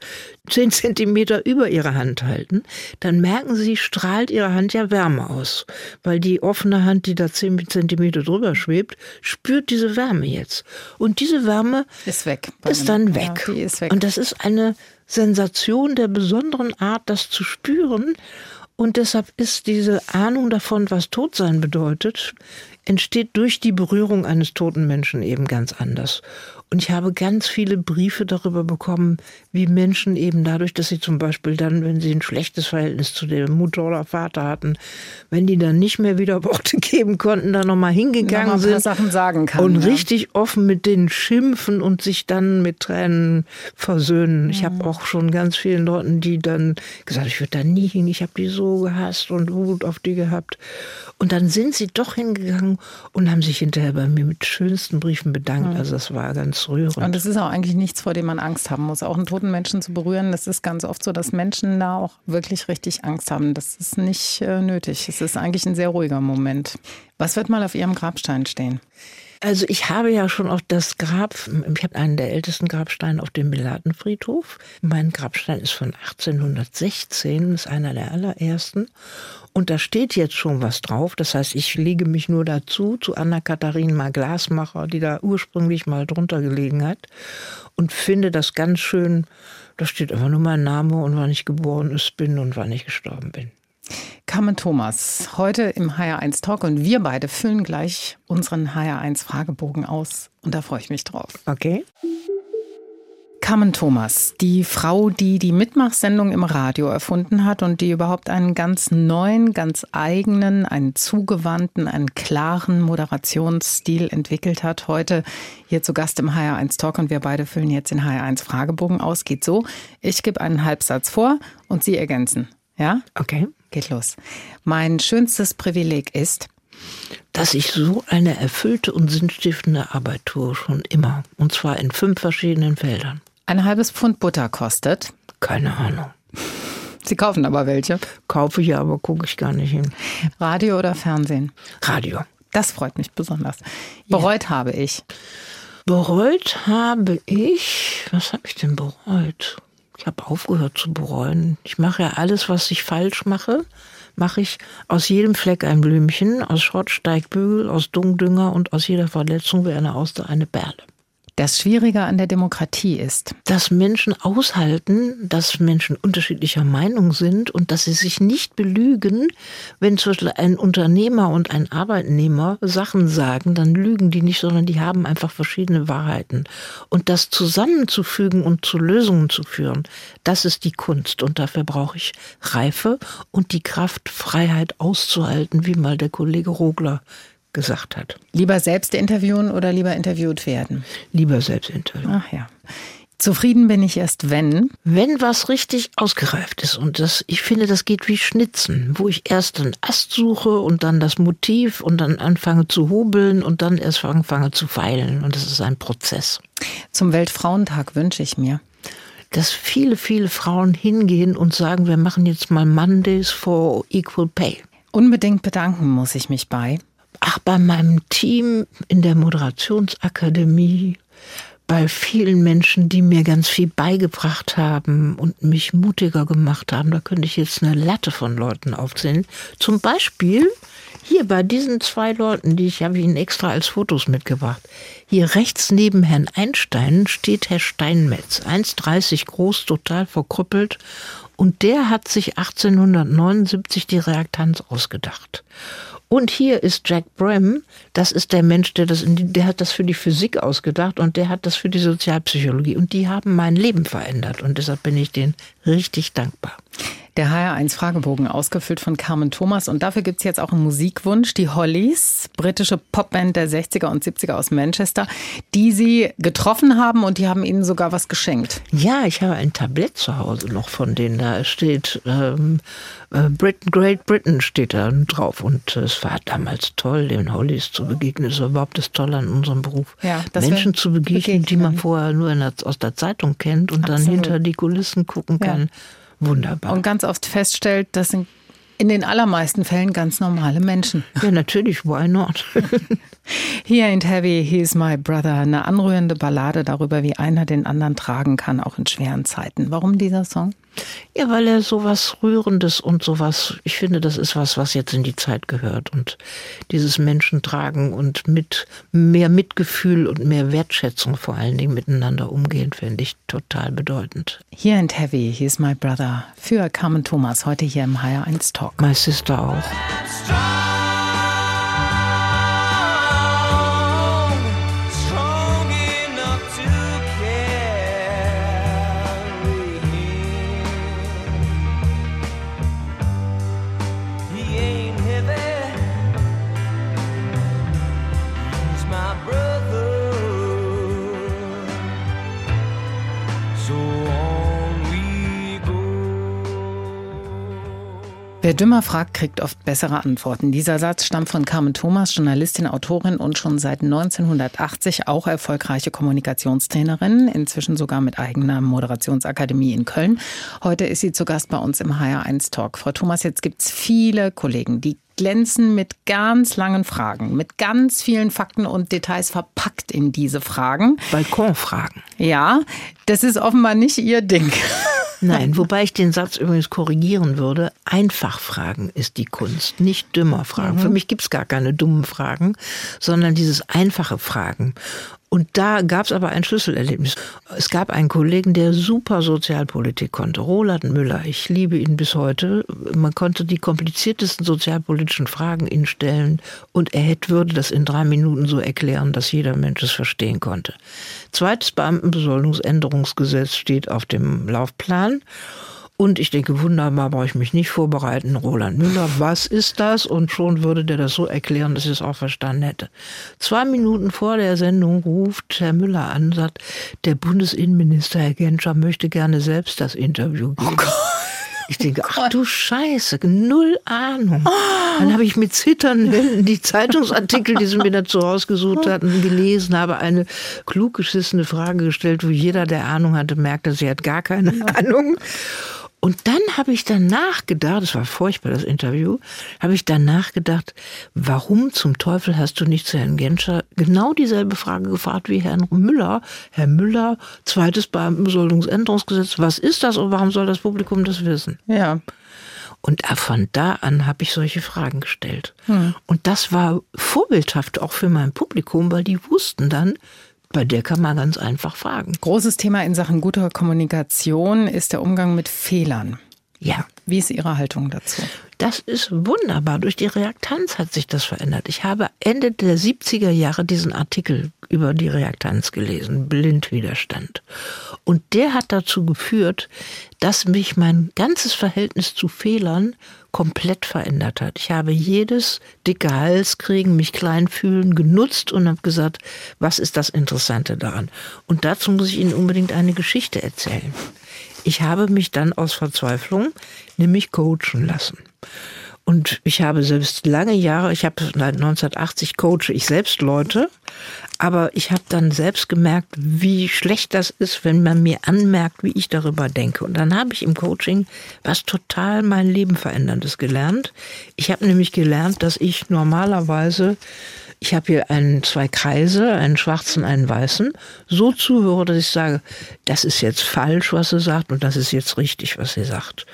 zehn Zentimeter über ihre Hand halten, dann merken sie, strahlt ihre Hand ja Wärme aus. Weil die offene Hand, die da zehn Zentimeter drüber schwebt, spürt diese Wärme jetzt. Und diese Wärme ist weg. Ist dann weg. Ja, ist weg. Und das ist eine Sensation der besonderen Art, das zu spüren. Und deshalb ist diese Ahnung davon, was Todsein bedeutet, entsteht durch die Berührung eines toten Menschen eben ganz anders. Und ich habe ganz viele Briefe darüber bekommen, wie Menschen eben dadurch, dass sie zum Beispiel dann, wenn sie ein schlechtes Verhältnis zu der Mutter oder Vater hatten, wenn die dann nicht mehr wieder Worte geben konnten, da nochmal hingegangen Nochmal ein paar sind Sachen sagen kann, und ja. richtig offen mit denen schimpfen und sich dann mit Tränen versöhnen. Ich habe auch schon ganz vielen Leuten, die dann gesagt, ich würde da nie hin, ich habe die so gehasst und Wut auf die gehabt. Und dann sind sie doch hingegangen und haben sich hinterher bei mir mit schönsten Briefen bedankt. Also das war ganz rührend. Und es ist auch eigentlich nichts, vor dem man Angst haben muss. Auch einen toten Menschen zu berühren, das ist ganz oft so, dass Menschen da auch wirklich richtig Angst haben. Das ist nicht äh, nötig. Es ist eigentlich ein sehr ruhiger Moment. Was wird mal auf Ihrem Grabstein stehen? Also ich habe ja schon auf das Grab, ich habe einen der ältesten Grabsteine auf dem Melatenfriedhof. Mein Grabstein ist von 1816, ist einer der allerersten. Und da steht jetzt schon was drauf. Das heißt, ich lege mich nur dazu, zu Anna-Katharina Glasmacher, die da ursprünglich mal drunter gelegen hat. Und finde das ganz schön. Da steht einfach nur mein Name und wann ich geboren ist, bin und wann ich gestorben bin. Carmen Thomas, heute im HR1 Talk und wir beide füllen gleich unseren HR1 Fragebogen aus und da freue ich mich drauf. Okay. Carmen Thomas, die Frau, die die Mitmachsendung im Radio erfunden hat und die überhaupt einen ganz neuen, ganz eigenen, einen zugewandten, einen klaren Moderationsstil entwickelt hat. Heute hier zu Gast im HR1 Talk und wir beide füllen jetzt den HR1 Fragebogen aus. Geht so, ich gebe einen Halbsatz vor und Sie ergänzen. Ja? Okay. Geht los. Mein schönstes Privileg ist, dass ich so eine erfüllte und sinnstiftende Arbeit tue, schon immer. Und zwar in fünf verschiedenen Feldern. ein halbes Pfund Butter kostet. Keine Ahnung. Sie kaufen aber welche. Kaufe ich ja, aber gucke ich gar nicht hin. Radio oder Fernsehen? Radio. Das freut mich besonders. Bereut habe ich. Bereut habe ich, was habe ich denn bereut? Ich habe aufgehört zu bereuen. Ich mache ja alles, was ich falsch mache, mache ich aus jedem Fleck ein Blümchen, aus Schrott, Steigbügel, aus Dungdünger und aus jeder Verletzung wie eine Auster eine Perle. Das Schwierige an der Demokratie ist, dass Menschen aushalten, dass Menschen unterschiedlicher Meinung sind und dass sie sich nicht belügen, wenn zum Beispiel ein Unternehmer und ein Arbeitnehmer Sachen sagen, dann lügen die nicht, sondern die haben einfach verschiedene Wahrheiten. Und das zusammenzufügen und zu Lösungen zu führen, das ist die Kunst. Und dafür brauche ich Reife und die Kraft, Freiheit auszuhalten, wie mal der Kollege Rogler gesagt hat. lieber selbst interviewen oder lieber interviewt werden? Lieber selbst interviewen. Ach ja. Zufrieden bin ich erst, wenn. Wenn was richtig ausgereift ist und das, ich finde, das geht wie Schnitzen, wo ich erst einen Ast suche und dann das Motiv und dann anfange zu hobeln und dann erst anfange zu feilen und das ist ein Prozess. Zum Weltfrauentag wünsche ich mir. Dass viele, viele Frauen hingehen und sagen, wir machen jetzt mal Mondays for Equal Pay. Unbedingt bedanken muss ich mich bei. Ach, bei meinem Team in der Moderationsakademie, bei vielen Menschen, die mir ganz viel beigebracht haben und mich mutiger gemacht haben. Da könnte ich jetzt eine Latte von Leuten aufzählen. Zum Beispiel hier bei diesen zwei Leuten, die ich habe Ihnen extra als Fotos mitgebracht. Hier rechts neben Herrn Einstein steht Herr Steinmetz, 1,30 groß, total verkrüppelt. Und der hat sich 1879 die Reaktanz ausgedacht. Und hier ist Jack Brem, das ist der Mensch, der das, der hat das für die Physik ausgedacht und der hat das für die Sozialpsychologie. Und die haben mein Leben verändert und deshalb bin ich denen richtig dankbar. Der HR1 Fragebogen ausgefüllt von Carmen Thomas und dafür gibt's jetzt auch einen Musikwunsch. Die Hollies, britische Popband der 60er und 70er aus Manchester, die Sie getroffen haben und die haben Ihnen sogar was geschenkt. Ja, ich habe ein Tablett zu Hause noch von denen. Da steht ähm, äh, Britain, Great Britain steht da drauf. Und äh, es war damals toll, den Hollies zu begegnen. Das war überhaupt das Tolle an unserem Beruf. Ja, Menschen zu begegnen, die man begegnen. vorher nur der, aus der Zeitung kennt und dann Absolut. hinter die Kulissen gucken Ja. Kann. Wunderbar. Und ganz oft feststellt, das sind in den allermeisten Fällen ganz normale Menschen. ja, natürlich, why not? He ain't heavy, he's my brother. Eine anrührende Ballade darüber, wie einer den anderen tragen kann, auch in schweren Zeiten. Warum dieser Song? Ja, weil er sowas Rührendes und sowas, ich finde, das ist was, was jetzt in die Zeit gehört. Und dieses Menschen tragen und mit mehr Mitgefühl und mehr Wertschätzung vor allen Dingen miteinander umgehen, finde ich total bedeutend. He ain't heavy, he's my brother. Für Carmen Thomas, heute hier im HR1 Talk. My Sister auch. Wer dümmer fragt, kriegt oft bessere Antworten. Dieser Satz stammt von Carmen Thomas, Journalistin, Autorin und schon seit 1980 auch erfolgreiche Kommunikationstrainerin, inzwischen sogar mit eigener Moderationsakademie in Köln. Heute ist sie zu Gast bei uns im HR1 Talk. Frau Thomas, jetzt gibt es viele Kollegen, die glänzen mit ganz langen Fragen, mit ganz vielen Fakten und Details verpackt in diese Fragen. Balkonfragen. Ja, das ist offenbar nicht ihr Ding. Nein, wobei ich den Satz übrigens korrigieren würde. Einfach fragen ist die Kunst, nicht dümmer fragen. Mhm. Für mich gibt es gar keine dummen Fragen, sondern dieses einfache Fragen. Und da gab es aber ein Schlüsselerlebnis. Es gab einen Kollegen, der super Sozialpolitik konnte, Roland Müller. Ich liebe ihn bis heute. Man konnte die kompliziertesten sozialpolitischen Fragen ihn stellen und er hätte, würde das in drei Minuten so erklären, dass jeder Mensch es verstehen konnte. Zweites Beamtenbesoldungsänderungsgesetz steht auf dem Laufplan. Und ich denke, wunderbar, brauche ich mich nicht vorbereiten. Roland Müller, was ist das? Und schon würde der das so erklären, dass ich es auch verstanden hätte. Zwei Minuten vor der Sendung ruft Herr Müller an und sagt, der Bundesinnenminister, Herr Genscher, möchte gerne selbst das Interview geben. Oh ich denke, ach du Scheiße, null Ahnung. Dann habe ich mit zitternden die Zeitungsartikel, die sie mir dazu rausgesucht hatten, gelesen, habe eine klug geschissene Frage gestellt, wo jeder, der Ahnung hatte, merkte, sie hat gar keine Ahnung. Und dann habe ich danach gedacht, das war furchtbar, das Interview, habe ich danach gedacht, warum zum Teufel hast du nicht zu Herrn Genscher genau dieselbe Frage gefragt wie Herrn Müller? Herr Müller, zweites Beamtenbesoldungsänderungsgesetz, was ist das und warum soll das Publikum das wissen? Ja. Und von da an habe ich solche Fragen gestellt. Hm. Und das war vorbildhaft auch für mein Publikum, weil die wussten dann, bei der kann man ganz einfach fragen. Großes Thema in Sachen guter Kommunikation ist der Umgang mit Fehlern. Ja. Wie ist Ihre Haltung dazu? Das ist wunderbar. Durch die Reaktanz hat sich das verändert. Ich habe Ende der 70er Jahre diesen Artikel über die Reaktanz gelesen, Blindwiderstand. Und der hat dazu geführt, dass mich mein ganzes Verhältnis zu Fehlern komplett verändert hat. Ich habe jedes dicke Hals kriegen, mich klein fühlen genutzt und habe gesagt, was ist das Interessante daran? Und dazu muss ich Ihnen unbedingt eine Geschichte erzählen. Ich habe mich dann aus Verzweiflung nämlich coachen lassen. Und ich habe selbst lange Jahre, ich habe seit 1980 coache ich selbst Leute, aber ich habe dann selbst gemerkt, wie schlecht das ist, wenn man mir anmerkt, wie ich darüber denke. Und dann habe ich im Coaching was total mein Leben veränderndes gelernt. Ich habe nämlich gelernt, dass ich normalerweise ich habe hier einen, zwei Kreise, einen schwarzen, einen weißen, so zuhöre, dass ich sage, das ist jetzt falsch, was sie sagt, und das ist jetzt richtig, was sie sagt.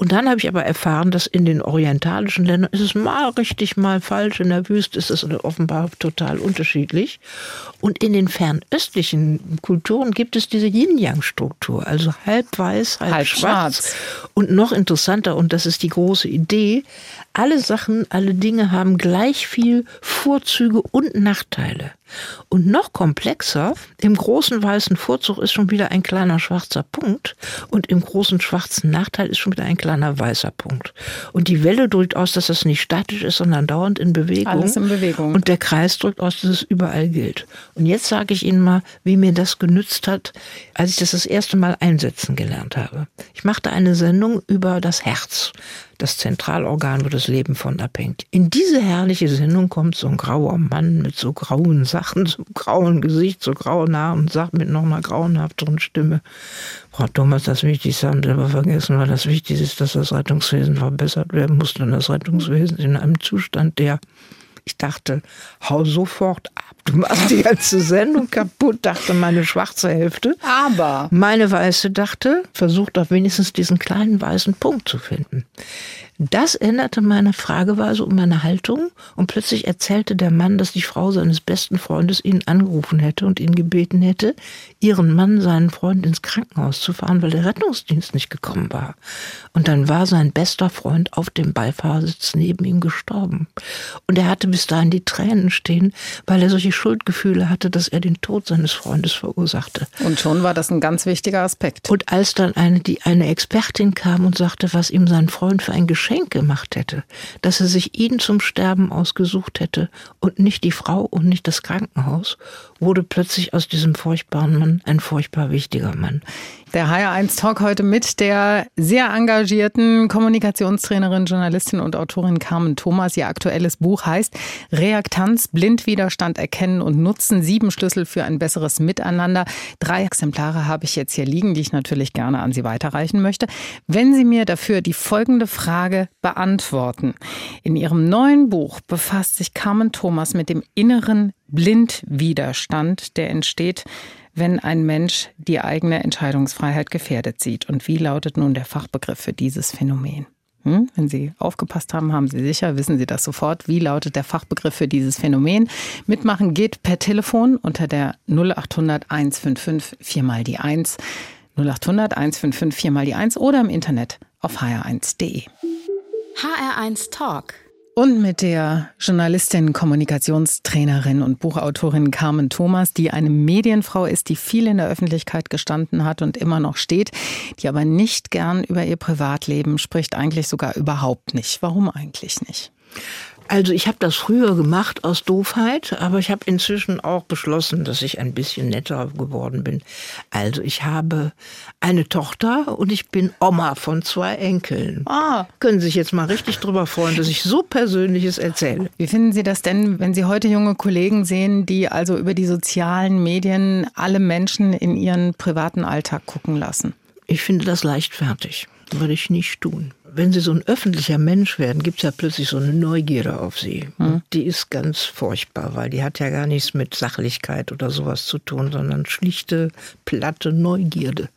Und dann habe ich aber erfahren, dass in den orientalischen Ländern ist es mal richtig, mal falsch. In der Wüste ist es offenbar total unterschiedlich. Und in den fernöstlichen Kulturen gibt es diese Yin-Yang-Struktur, also halb weiß, halb, halb schwarz. schwarz. Und noch interessanter, und das ist die große Idee, alle Sachen, alle Dinge haben gleich viel Vorzüge und Nachteile. Und noch komplexer, im großen weißen Vorzug ist schon wieder ein kleiner schwarzer Punkt und im großen schwarzen Nachteil ist schon wieder ein kleiner weißer Punkt. Und die Welle drückt aus, dass das nicht statisch ist, sondern dauernd in Bewegung. Alles in Bewegung. Und der Kreis drückt aus, dass es überall gilt. Und jetzt sage ich Ihnen mal, wie mir das genützt hat, als ich das das erste Mal einsetzen gelernt habe. Ich machte eine Sendung über das Herz das Zentralorgan, wo das Leben von abhängt. In diese herrliche Sendung kommt so ein grauer Mann mit so grauen Sachen, so grauen Gesicht, so grauen Haaren und sagt mit noch einer grauenhafteren Stimme, Frau Thomas, das Wichtigste haben Sie aber vergessen, weil das Wichtigste ist, dass das Rettungswesen verbessert werden muss und das Rettungswesen in einem Zustand, der ich dachte, hau sofort ab. Du machst die ganze Sendung kaputt, dachte meine schwarze Hälfte. Aber. Meine weiße dachte, versucht doch wenigstens diesen kleinen weißen Punkt zu finden. Das änderte meine Frageweise und meine Haltung und plötzlich erzählte der Mann, dass die Frau seines besten Freundes ihn angerufen hätte und ihn gebeten hätte, ihren Mann, seinen Freund ins Krankenhaus zu fahren, weil der Rettungsdienst nicht gekommen war. Und dann war sein bester Freund auf dem Beifahrersitz neben ihm gestorben. Und er hatte bis dahin die Tränen stehen, weil er solche Schuldgefühle hatte, dass er den Tod seines Freundes verursachte. Und schon war das ein ganz wichtiger Aspekt. Und als dann eine, die, eine Expertin kam und sagte, was ihm sein Freund für ein Geschenk Geschenk gemacht hätte, dass er sich ihn zum Sterben ausgesucht hätte und nicht die Frau und nicht das Krankenhaus, wurde plötzlich aus diesem furchtbaren Mann ein furchtbar wichtiger Mann. Der HR1 Talk heute mit der sehr engagierten Kommunikationstrainerin, Journalistin und Autorin Carmen Thomas. Ihr aktuelles Buch heißt Reaktanz, Blindwiderstand erkennen und nutzen. Sieben Schlüssel für ein besseres Miteinander. Drei Exemplare habe ich jetzt hier liegen, die ich natürlich gerne an Sie weiterreichen möchte. Wenn Sie mir dafür die folgende Frage beantworten. In Ihrem neuen Buch befasst sich Carmen Thomas mit dem inneren Blindwiderstand, der entsteht, wenn ein Mensch die eigene Entscheidungsfreiheit gefährdet sieht. Und wie lautet nun der Fachbegriff für dieses Phänomen? Hm? Wenn Sie aufgepasst haben, haben Sie sicher, wissen Sie das sofort. Wie lautet der Fachbegriff für dieses Phänomen? Mitmachen geht per Telefon unter der 0800 155 4 mal die 1. 0800 155 4 mal die 1 oder im Internet auf hr1.de. HR1 Talk und mit der Journalistin, Kommunikationstrainerin und Buchautorin Carmen Thomas, die eine Medienfrau ist, die viel in der Öffentlichkeit gestanden hat und immer noch steht, die aber nicht gern über ihr Privatleben spricht, eigentlich sogar überhaupt nicht. Warum eigentlich nicht? Also ich habe das früher gemacht aus Doofheit, aber ich habe inzwischen auch beschlossen, dass ich ein bisschen netter geworden bin. Also ich habe eine Tochter und ich bin Oma von zwei Enkeln. Ah. Können Sie sich jetzt mal richtig drüber freuen, dass ich so Persönliches erzähle. Wie finden Sie das denn, wenn Sie heute junge Kollegen sehen, die also über die sozialen Medien alle Menschen in ihren privaten Alltag gucken lassen? Ich finde das leichtfertig. Würde ich nicht tun wenn sie so ein öffentlicher Mensch werden, gibt es ja plötzlich so eine Neugierde auf sie. Mhm. Die ist ganz furchtbar, weil die hat ja gar nichts mit Sachlichkeit oder sowas zu tun, sondern schlichte, platte Neugierde.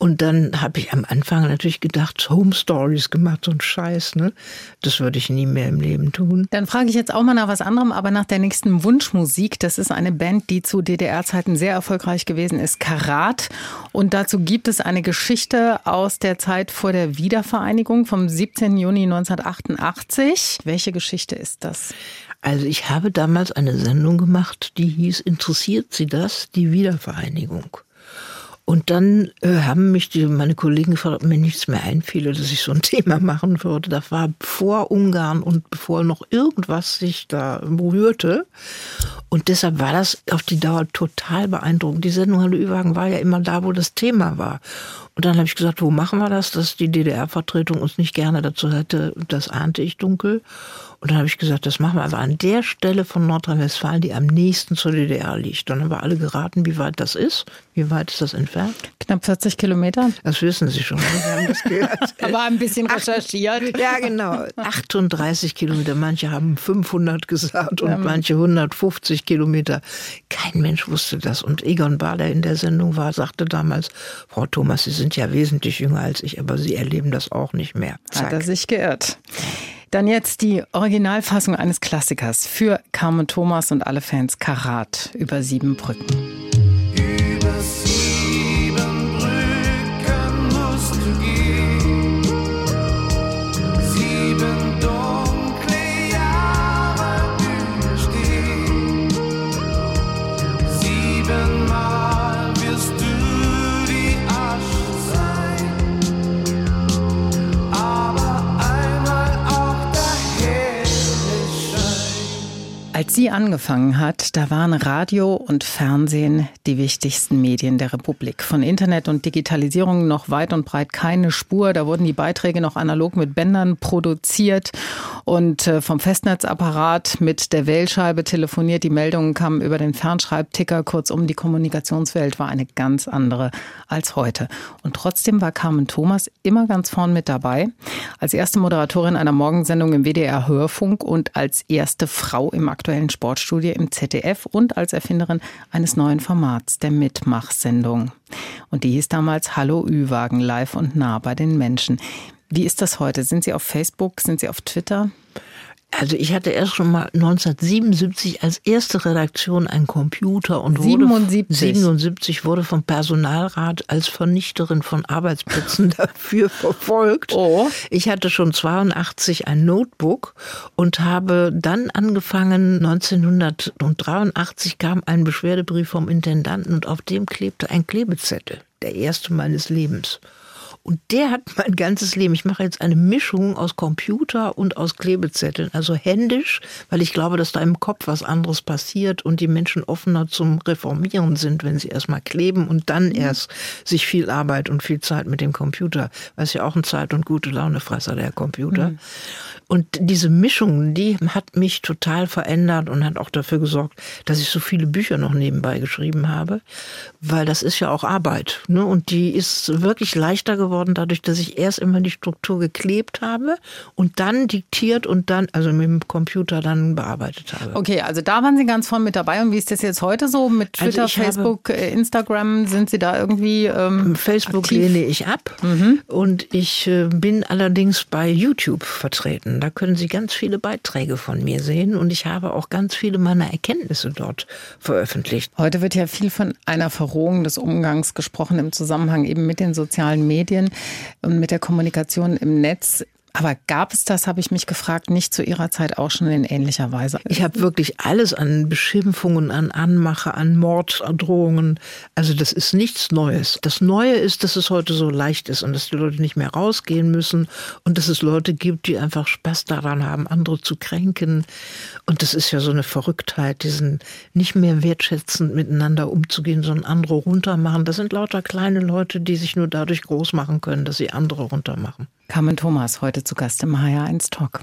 Und dann habe ich am Anfang natürlich gedacht, Home Stories gemacht, so ein Scheiß, ne? Das würde ich nie mehr im Leben tun. Dann frage ich jetzt auch mal nach was anderem, aber nach der nächsten Wunschmusik. Das ist eine Band, die zu DDR-Zeiten sehr erfolgreich gewesen ist, Karat. Und dazu gibt es eine Geschichte aus der Zeit vor der Wiedervereinigung vom 17. Juni 1988. Welche Geschichte ist das? Also ich habe damals eine Sendung gemacht, die hieß Interessiert Sie das? Die Wiedervereinigung. Und dann äh, haben mich die, meine Kollegen gefragt, ob mir nichts mehr einfiele, dass ich so ein Thema machen würde. Das war vor Ungarn und bevor noch irgendwas sich da berührte. Und deshalb war das auf die Dauer total beeindruckend. Die Sendung Hallo Überhagen war ja immer da, wo das Thema war. Und dann habe ich gesagt, wo machen wir das, dass die DDR-Vertretung uns nicht gerne dazu hätte, das ahnte ich dunkel. Und dann habe ich gesagt, das machen wir aber an der Stelle von Nordrhein-Westfalen, die am nächsten zur DDR liegt. Dann haben wir alle geraten, wie weit das ist. Wie weit ist das entfernt? Knapp 40 Kilometer. Das wissen Sie schon. Wir haben das gehört. aber ein bisschen recherchiert. Ja, genau. 38 Kilometer. Manche haben 500 gesagt und ja. manche 150 Kilometer. Kein Mensch wusste das. Und Egon Bahr, der in der Sendung war, sagte damals, Frau Thomas, Sie sind ja wesentlich jünger als ich, aber Sie erleben das auch nicht mehr. Zack. Hat er sich geirrt. Dann jetzt die Originalfassung eines Klassikers für Carmen Thomas und alle Fans Karat über sieben Brücken. Als sie angefangen hat, da waren Radio und Fernsehen die wichtigsten Medien der Republik. Von Internet und Digitalisierung noch weit und breit keine Spur. Da wurden die Beiträge noch analog mit Bändern produziert und äh, vom Festnetzapparat mit der Wählscheibe telefoniert. Die Meldungen kamen über den Fernschreibticker. Kurzum, die Kommunikationswelt war eine ganz andere als heute. Und trotzdem war Carmen Thomas immer ganz vorn mit dabei. Als erste Moderatorin einer Morgensendung im WDR Hörfunk und als erste Frau im aktuellen Sportstudie im ZDF und als Erfinderin eines neuen Formats, der Mitmachsendung. Und die hieß damals Hallo Ü-Wagen live und nah bei den Menschen. Wie ist das heute? Sind Sie auf Facebook? Sind Sie auf Twitter? Also ich hatte erst schon mal 1977 als erste Redaktion einen Computer und 77. wurde 77 wurde vom Personalrat als Vernichterin von Arbeitsplätzen dafür verfolgt. Oh. Ich hatte schon 82 ein Notebook und habe dann angefangen 1983 kam ein Beschwerdebrief vom Intendanten und auf dem klebte ein Klebezettel, der erste meines Lebens. Und der hat mein ganzes Leben, ich mache jetzt eine Mischung aus Computer und aus Klebezetteln, also händisch, weil ich glaube, dass da im Kopf was anderes passiert und die Menschen offener zum Reformieren sind, wenn sie erstmal kleben und dann mhm. erst sich viel Arbeit und viel Zeit mit dem Computer, weil es ja auch ein Zeit- und gute Launefresser, der Computer. Mhm. Und diese Mischung, die hat mich total verändert und hat auch dafür gesorgt, dass ich so viele Bücher noch nebenbei geschrieben habe, weil das ist ja auch Arbeit. Ne? Und die ist wirklich leichter geworden dadurch, dass ich erst immer die Struktur geklebt habe und dann diktiert und dann, also mit dem Computer dann bearbeitet habe. Okay, also da waren Sie ganz vorne mit dabei. Und wie ist das jetzt heute so mit also Twitter, also Facebook, äh, Instagram? Sind Sie da irgendwie ähm, Facebook aktiv? lehne ich ab mhm. und ich äh, bin allerdings bei YouTube vertreten. Da können Sie ganz viele Beiträge von mir sehen und ich habe auch ganz viele meiner Erkenntnisse dort veröffentlicht. Heute wird ja viel von einer Verrohung des Umgangs gesprochen im Zusammenhang eben mit den sozialen Medien und mit der Kommunikation im Netz. Aber gab es das, habe ich mich gefragt, nicht zu Ihrer Zeit auch schon in ähnlicher Weise? Ich habe wirklich alles an Beschimpfungen, an Anmache, an Morddrohungen. Also das ist nichts Neues. Das Neue ist, dass es heute so leicht ist und dass die Leute nicht mehr rausgehen müssen und dass es Leute gibt, die einfach Spaß daran haben, andere zu kränken. Und das ist ja so eine Verrücktheit, diesen nicht mehr wertschätzend miteinander umzugehen, sondern andere runtermachen. Das sind lauter kleine Leute, die sich nur dadurch groß machen können, dass sie andere runtermachen. Carmen Thomas heute zu Gast im HR1 Talk.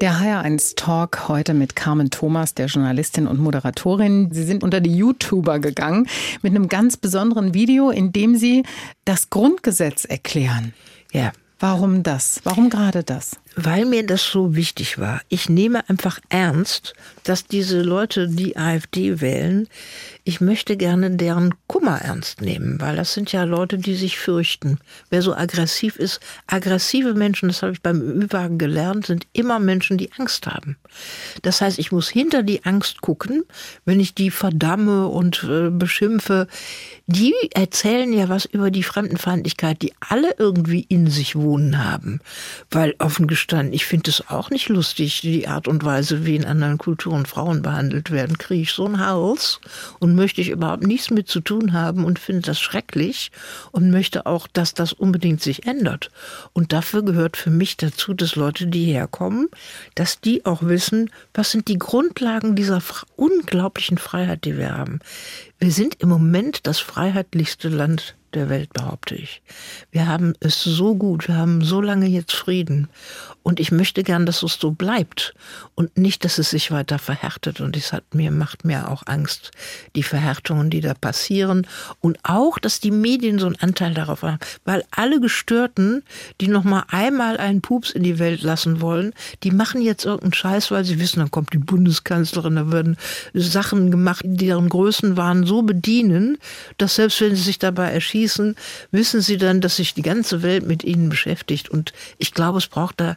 Der HR1 Talk heute mit Carmen Thomas, der Journalistin und Moderatorin. Sie sind unter die YouTuber gegangen mit einem ganz besonderen Video, in dem Sie das Grundgesetz erklären. Ja. Warum das? Warum gerade das? Weil mir das so wichtig war. Ich nehme einfach ernst, dass diese Leute, die AfD wählen, ich möchte gerne deren Kummer ernst nehmen, weil das sind ja Leute, die sich fürchten. Wer so aggressiv ist, aggressive Menschen, das habe ich beim Ü-Wagen gelernt, sind immer Menschen, die Angst haben. Das heißt, ich muss hinter die Angst gucken, wenn ich die verdamme und äh, beschimpfe. Die erzählen ja was über die Fremdenfeindlichkeit, die alle irgendwie in sich wohnen haben, weil offen gestanden, ich finde es auch nicht lustig, die Art und Weise, wie in anderen Kulturen Frauen behandelt werden. Kriege ich so einen Hals und möchte ich überhaupt nichts mit zu tun haben und finde das schrecklich und möchte auch, dass das unbedingt sich ändert. Und dafür gehört für mich dazu, dass Leute, die herkommen, dass die auch wissen, was sind die Grundlagen dieser unglaublichen Freiheit, die wir haben. Wir sind im Moment das freiheitlichste Land der Welt, behaupte ich. Wir haben es so gut, wir haben so lange jetzt Frieden. Und ich möchte gern, dass es so bleibt und nicht, dass es sich weiter verhärtet. Und es hat mir, macht mir auch Angst, die Verhärtungen, die da passieren. Und auch, dass die Medien so einen Anteil darauf haben. Weil alle Gestörten, die noch mal einmal einen Pups in die Welt lassen wollen, die machen jetzt irgendeinen Scheiß, weil sie wissen, dann kommt die Bundeskanzlerin, da werden Sachen gemacht, deren Größen waren, so bedienen, dass selbst wenn sie sich dabei erschießen, wissen sie dann, dass sich die ganze Welt mit ihnen beschäftigt. Und ich glaube, es braucht da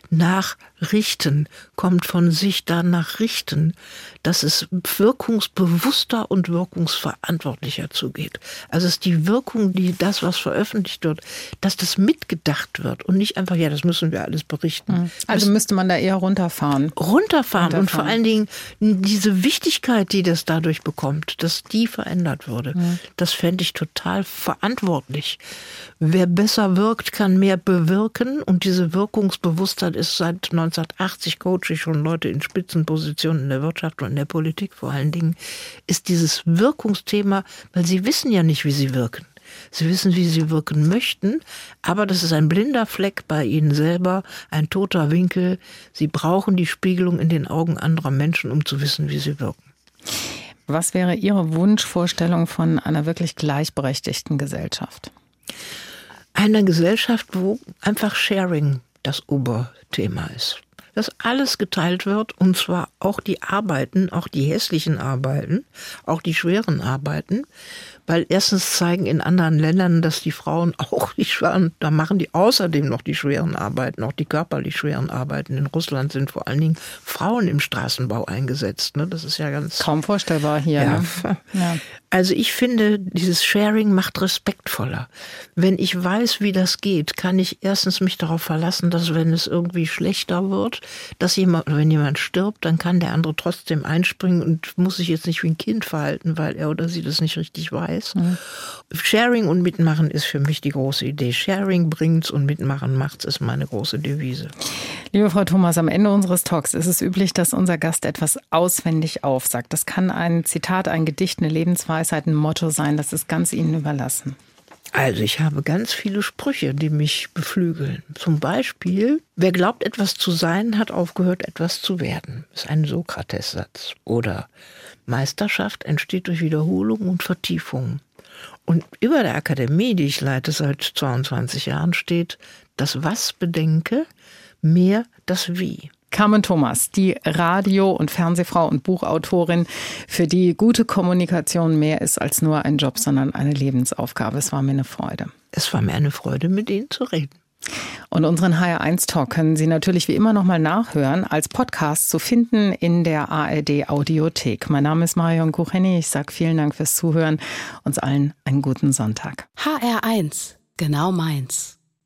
nachrichten, kommt von sich danach richten, dass es wirkungsbewusster und wirkungsverantwortlicher zugeht. Also es ist die Wirkung, die das, was veröffentlicht wird, dass das mitgedacht wird und nicht einfach, ja, das müssen wir alles berichten. Hm. Also müsste man da eher runterfahren. runterfahren. Runterfahren und vor allen Dingen diese Wichtigkeit, die das dadurch bekommt, dass die verändert würde. Mhm. Das fände ich total verantwortlich. Wer besser wirkt, kann mehr bewirken und diese Wirkungsbewusstheit ist seit 1980 coache ich schon Leute in Spitzenpositionen in der Wirtschaft und in der Politik vor allen Dingen, ist dieses Wirkungsthema, weil sie wissen ja nicht, wie sie wirken. Sie wissen, wie sie wirken möchten, aber das ist ein blinder Fleck bei ihnen selber, ein toter Winkel. Sie brauchen die Spiegelung in den Augen anderer Menschen, um zu wissen, wie sie wirken. Was wäre Ihre Wunschvorstellung von einer wirklich gleichberechtigten Gesellschaft? Einer Gesellschaft, wo einfach Sharing das Oberthema ist. Dass alles geteilt wird und zwar auch die Arbeiten, auch die hässlichen Arbeiten, auch die schweren Arbeiten, weil erstens zeigen in anderen Ländern, dass die Frauen auch die schweren, da machen die außerdem noch die schweren Arbeiten, auch die körperlich schweren Arbeiten. In Russland sind vor allen Dingen Frauen im Straßenbau eingesetzt. Ne? Das ist ja ganz kaum vorstellbar hier. Ja. Ne? Ja. Also ich finde, dieses Sharing macht respektvoller. Wenn ich weiß, wie das geht, kann ich erstens mich darauf verlassen, dass wenn es irgendwie schlechter wird, dass jemand, wenn jemand stirbt, dann kann der andere trotzdem einspringen und muss sich jetzt nicht wie ein Kind verhalten, weil er oder sie das nicht richtig weiß. Mhm. Sharing und Mitmachen ist für mich die große Idee. Sharing bringt's und Mitmachen macht's ist meine große Devise. Liebe Frau Thomas, am Ende unseres Talks ist es üblich, dass unser Gast etwas auswendig aufsagt. Das kann ein Zitat, ein Gedicht, eine Lebensweisheit, ein Motto sein. Das ist ganz Ihnen überlassen. Also ich habe ganz viele Sprüche, die mich beflügeln. Zum Beispiel, wer glaubt etwas zu sein, hat aufgehört etwas zu werden. Das ist ein Sokrates-Satz. Oder Meisterschaft entsteht durch Wiederholung und Vertiefung. Und über der Akademie, die ich leite seit 22 Jahren, steht, das Was bedenke, mehr das Wie. Carmen Thomas, die Radio- und Fernsehfrau und Buchautorin, für die gute Kommunikation mehr ist als nur ein Job, sondern eine Lebensaufgabe. Es war mir eine Freude. Es war mir eine Freude, mit Ihnen zu reden. Und unseren HR1 Talk können Sie natürlich wie immer nochmal nachhören, als Podcast zu finden in der ARD Audiothek. Mein Name ist Marion Kucheni. Ich sage vielen Dank fürs Zuhören. Uns allen einen guten Sonntag. HR1, genau meins.